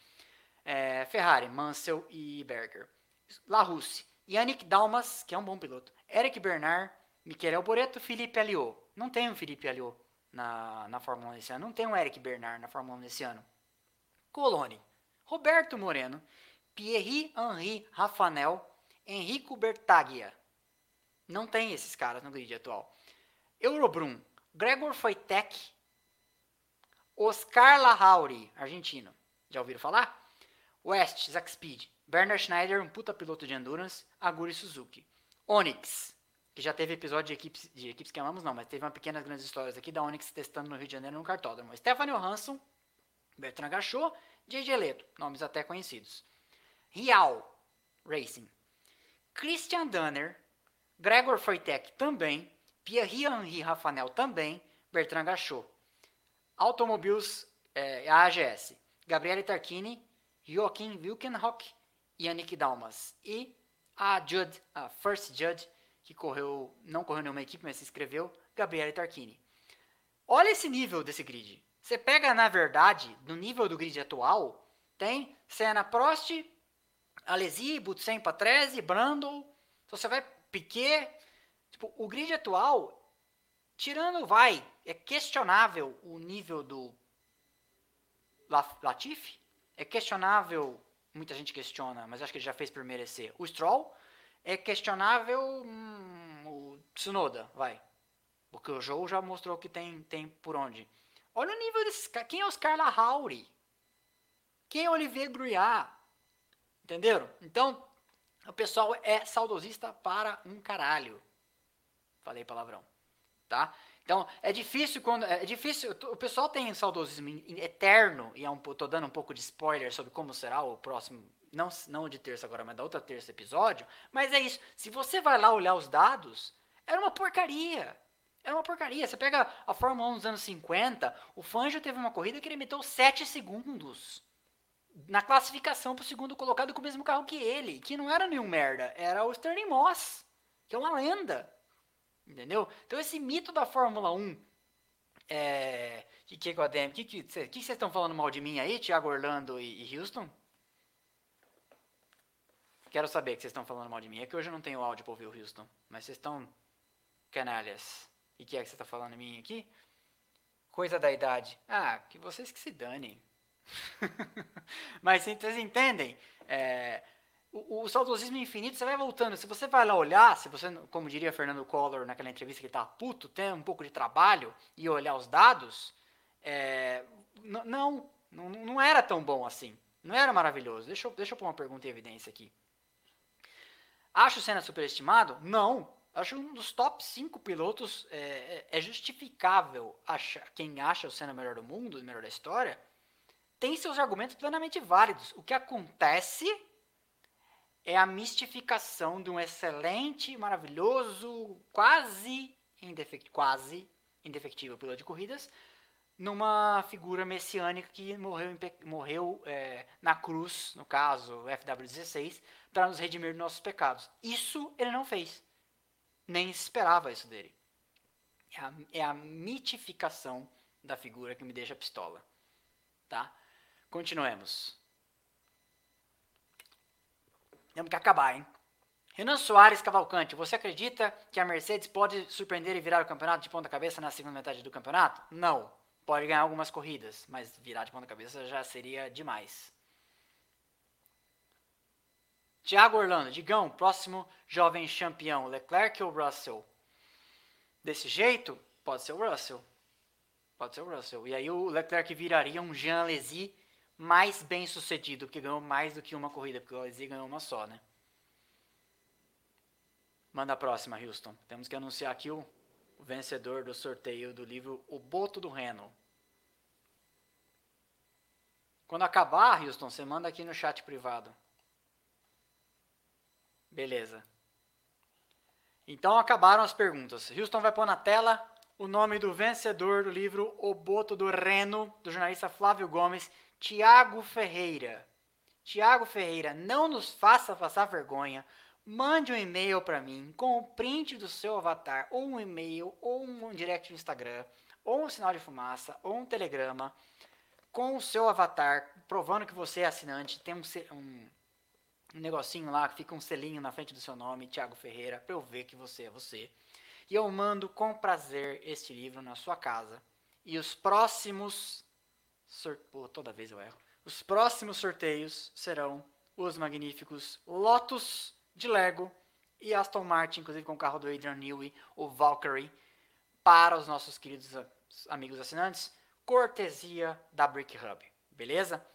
É, Ferrari, Mansell e Berger. Larousse, Yannick Dalmas, que é um bom piloto. Eric Bernard, Michele Boreto, Felipe Alliot. Não tem o Felipe Alliot na, na Fórmula 1 nesse ano. Não tem o Eric Bernard na Fórmula 1 nesse ano. Coloni, Roberto Moreno, Pierre-Henri Rafanel, Enrico Bertaglia. Não tem esses caras no grid atual. Eurobrum, Gregor Foitek, Oscar Lahauri, argentino. Já ouviram falar? West, Zack Speed, Bernard Schneider, um puta piloto de endurance, Aguri Suzuki. Onyx, que já teve episódio de equipes, de equipes que amamos, não, mas teve uma pequenas grandes histórias aqui da Onyx testando no Rio de Janeiro no cartódromo. Stephanie Johansson, Bertrand Gachot, J.J. Leto, nomes até conhecidos. Rial Racing, Christian Danner, Gregor Foitek também, Pierre-Henri Rafanel também, Bertrand Gachot. Automobiles, é, a AGS, Gabriele Tarquini, Joaquim Wilkenhock, Yannick Dalmas. E a Judd, a First Judd, que correu, não correu nenhuma equipe, mas se inscreveu, Gabriele Tarquini. Olha esse nível desse grid. Você pega, na verdade, no nível do grid atual, tem Senna Prost, Alesi, Butsen Patrese, Brando. Então você vai Piquet. Tipo, o grid atual, tirando, vai, é questionável o nível do Latifi, é questionável, muita gente questiona, mas acho que ele já fez por merecer. O Stroll é questionável hum, o Tsunoda, vai. Porque o Joe já mostrou que tem, tem por onde. Olha o nível desses caras. Quem é os Carla Hauri? Quem é Olivier Gruyat? Entenderam? Então, o pessoal é saudosista para um caralho. Falei palavrão. Tá? Então, é difícil quando. É difícil. O pessoal tem saudosismo eterno, e é um, tô dando um pouco de spoiler sobre como será o próximo. Não, não de terça agora, mas da outra terça episódio. Mas é isso. Se você vai lá olhar os dados, era uma porcaria. Era uma porcaria. Você pega a Fórmula 1 dos anos 50, o Fangio teve uma corrida que ele meteu 7 segundos na classificação para o segundo colocado com o mesmo carro que ele, que não era nenhum merda, era o Sterling Moss, que é uma lenda. Entendeu? Então esse mito da Fórmula 1 é. Que que, é que, que, vocês estão falando mal de mim aí, Thiago Orlando e, e Houston? Quero saber que vocês estão falando mal de mim. É que hoje eu não tenho áudio para ouvir o Houston. Mas vocês estão canalhas. E que é que você está falando de mim aqui? Coisa da idade. Ah, que vocês que se danem. Mas vocês entendem? É, o, o, saudosismo infinito, você vai voltando. Se você vai lá olhar, se você, como diria Fernando Collor naquela entrevista que tá puto, tem um pouco de trabalho e olhar os dados, é, não, não, não era tão bom assim. Não era maravilhoso. Deixa eu, deixa eu pôr uma pergunta em evidência aqui. Acho o Senna superestimado? Não. Acho um dos top 5 pilotos. É, é, é justificável achar, quem acha o Senna melhor do mundo, melhor da história, tem seus argumentos plenamente válidos. O que acontece é a mistificação de um excelente, maravilhoso, quase, indefect, quase indefectível piloto de corridas, numa figura messiânica que morreu, morreu é, na cruz, no caso FW16, para nos redimir dos nossos pecados. Isso ele não fez. Nem esperava isso dele. É a, é a mitificação da figura que me deixa pistola. Tá? Continuemos. Temos que acabar, hein? Renan Soares Cavalcante, você acredita que a Mercedes pode surpreender e virar o campeonato de ponta cabeça na segunda metade do campeonato? Não. Pode ganhar algumas corridas, mas virar de ponta cabeça já seria demais. Tiago Orlando, Digão, próximo jovem campeão, Leclerc ou Russell? Desse jeito, pode ser o Russell. Pode ser o Russell. E aí o Leclerc viraria um Jean Alesi mais bem sucedido, porque ganhou mais do que uma corrida, porque o Alesi ganhou uma só, né? Manda a próxima, Houston. Temos que anunciar aqui o, vencedor do sorteio do livro O Boto do Reno. Quando acabar, Houston, você manda aqui no chat privado. Beleza. Então acabaram as perguntas. Houston vai pôr na tela o nome do vencedor do livro O Boto do Reno, do jornalista Flávio Gomes, Tiago Ferreira. Tiago Ferreira, não nos faça passar vergonha. Mande um e-mail para mim com o print do seu avatar, ou um e-mail, ou um direct no Instagram, ou um sinal de fumaça, ou um telegrama, com o seu avatar, provando que você é assinante. Tem um, um, um negocinho lá que fica um selinho na frente do seu nome, Tiago Ferreira, para eu ver que você é você. E eu mando com prazer este livro na sua casa. E os próximos Pô, toda vez eu erro. Os próximos sorteios serão os magníficos Lotus de Lego e Aston Martin, inclusive com o carro do Adrian Newey, o Valkyrie, para os nossos queridos amigos assinantes, cortesia da Brick Hub, beleza?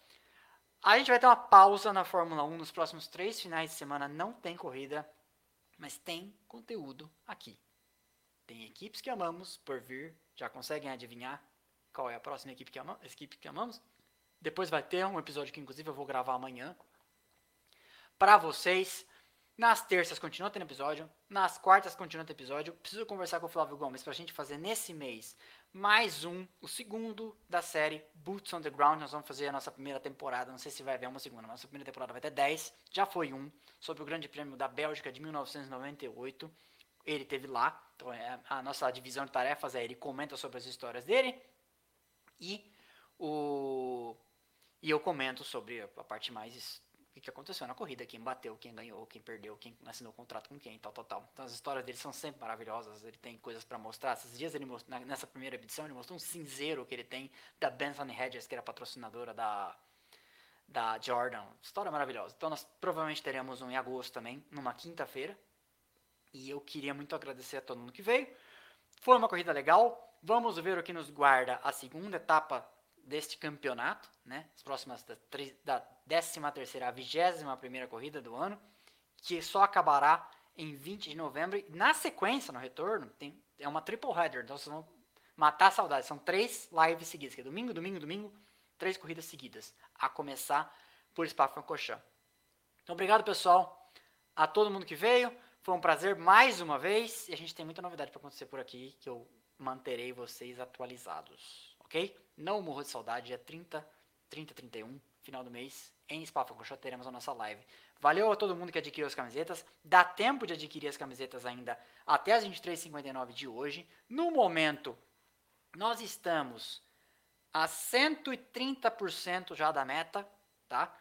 A gente vai ter uma pausa na Fórmula 1 nos próximos três finais de semana, não tem corrida, mas tem conteúdo aqui. Tem equipes que amamos por vir, já conseguem adivinhar qual é a próxima equipe que, ama, equipe que amamos. Depois vai ter um episódio que, inclusive, eu vou gravar amanhã. Para vocês. Nas terças continua tendo episódio. Nas quartas continua tendo episódio. Preciso conversar com o Flávio Gomes para a gente fazer nesse mês mais um, o segundo da série Boots on the Ground. Nós vamos fazer a nossa primeira temporada. Não sei se vai haver uma segunda, mas nossa primeira temporada vai ter 10. Já foi um, sobre o Grande Prêmio da Bélgica de 1998. Ele teve lá. Então, é, a nossa divisão de tarefas é ele comenta sobre as histórias dele e, o, e eu comento sobre a parte mais o que aconteceu na corrida, quem bateu, quem ganhou, quem perdeu, quem assinou o contrato com quem, tal, tal, tal. Então as histórias dele são sempre maravilhosas, ele tem coisas para mostrar. Esses dias ele mostrou, nessa primeira edição ele mostrou um cinzeiro que ele tem da Benson Hedges, que era patrocinadora da da Jordan. História maravilhosa. Então nós provavelmente teremos um em agosto também, numa quinta-feira. E eu queria muito agradecer a todo mundo que veio. Foi uma corrida legal. Vamos ver o que nos guarda a segunda etapa deste campeonato, né? As próximas da, da 13 terceira a 21 primeira corrida do ano, que só acabará em 20 de novembro. Na sequência, no retorno, tem, é uma triple header, então vocês vão matar a saudade. São três lives seguidas, que é domingo, domingo, domingo, três corridas seguidas, a começar por Spa-Francorchamps. Então, obrigado, pessoal, a todo mundo que veio. Foi um prazer mais uma vez e a gente tem muita novidade para acontecer por aqui que eu manterei vocês atualizados, ok? Não morro de saudade, é 30, 30, 31, final do mês, em Spa-Francorchamps teremos a nossa live. Valeu a todo mundo que adquiriu as camisetas. Dá tempo de adquirir as camisetas ainda até as 23h59 de hoje. No momento, nós estamos a 130% já da meta, tá?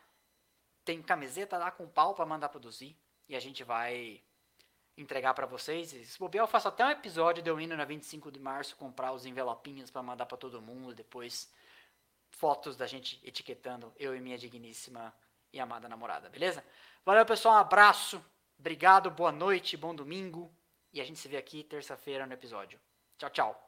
Tem camiseta lá com pau para mandar produzir e a gente vai entregar para vocês. Se bobear, eu faço até um episódio de eu indo na 25 de março comprar os envelopinhos para mandar para todo mundo. Depois, fotos da gente etiquetando eu e minha digníssima e amada namorada, beleza? Valeu, pessoal. Um abraço. Obrigado, boa noite, bom domingo. E a gente se vê aqui terça-feira no episódio. Tchau, tchau.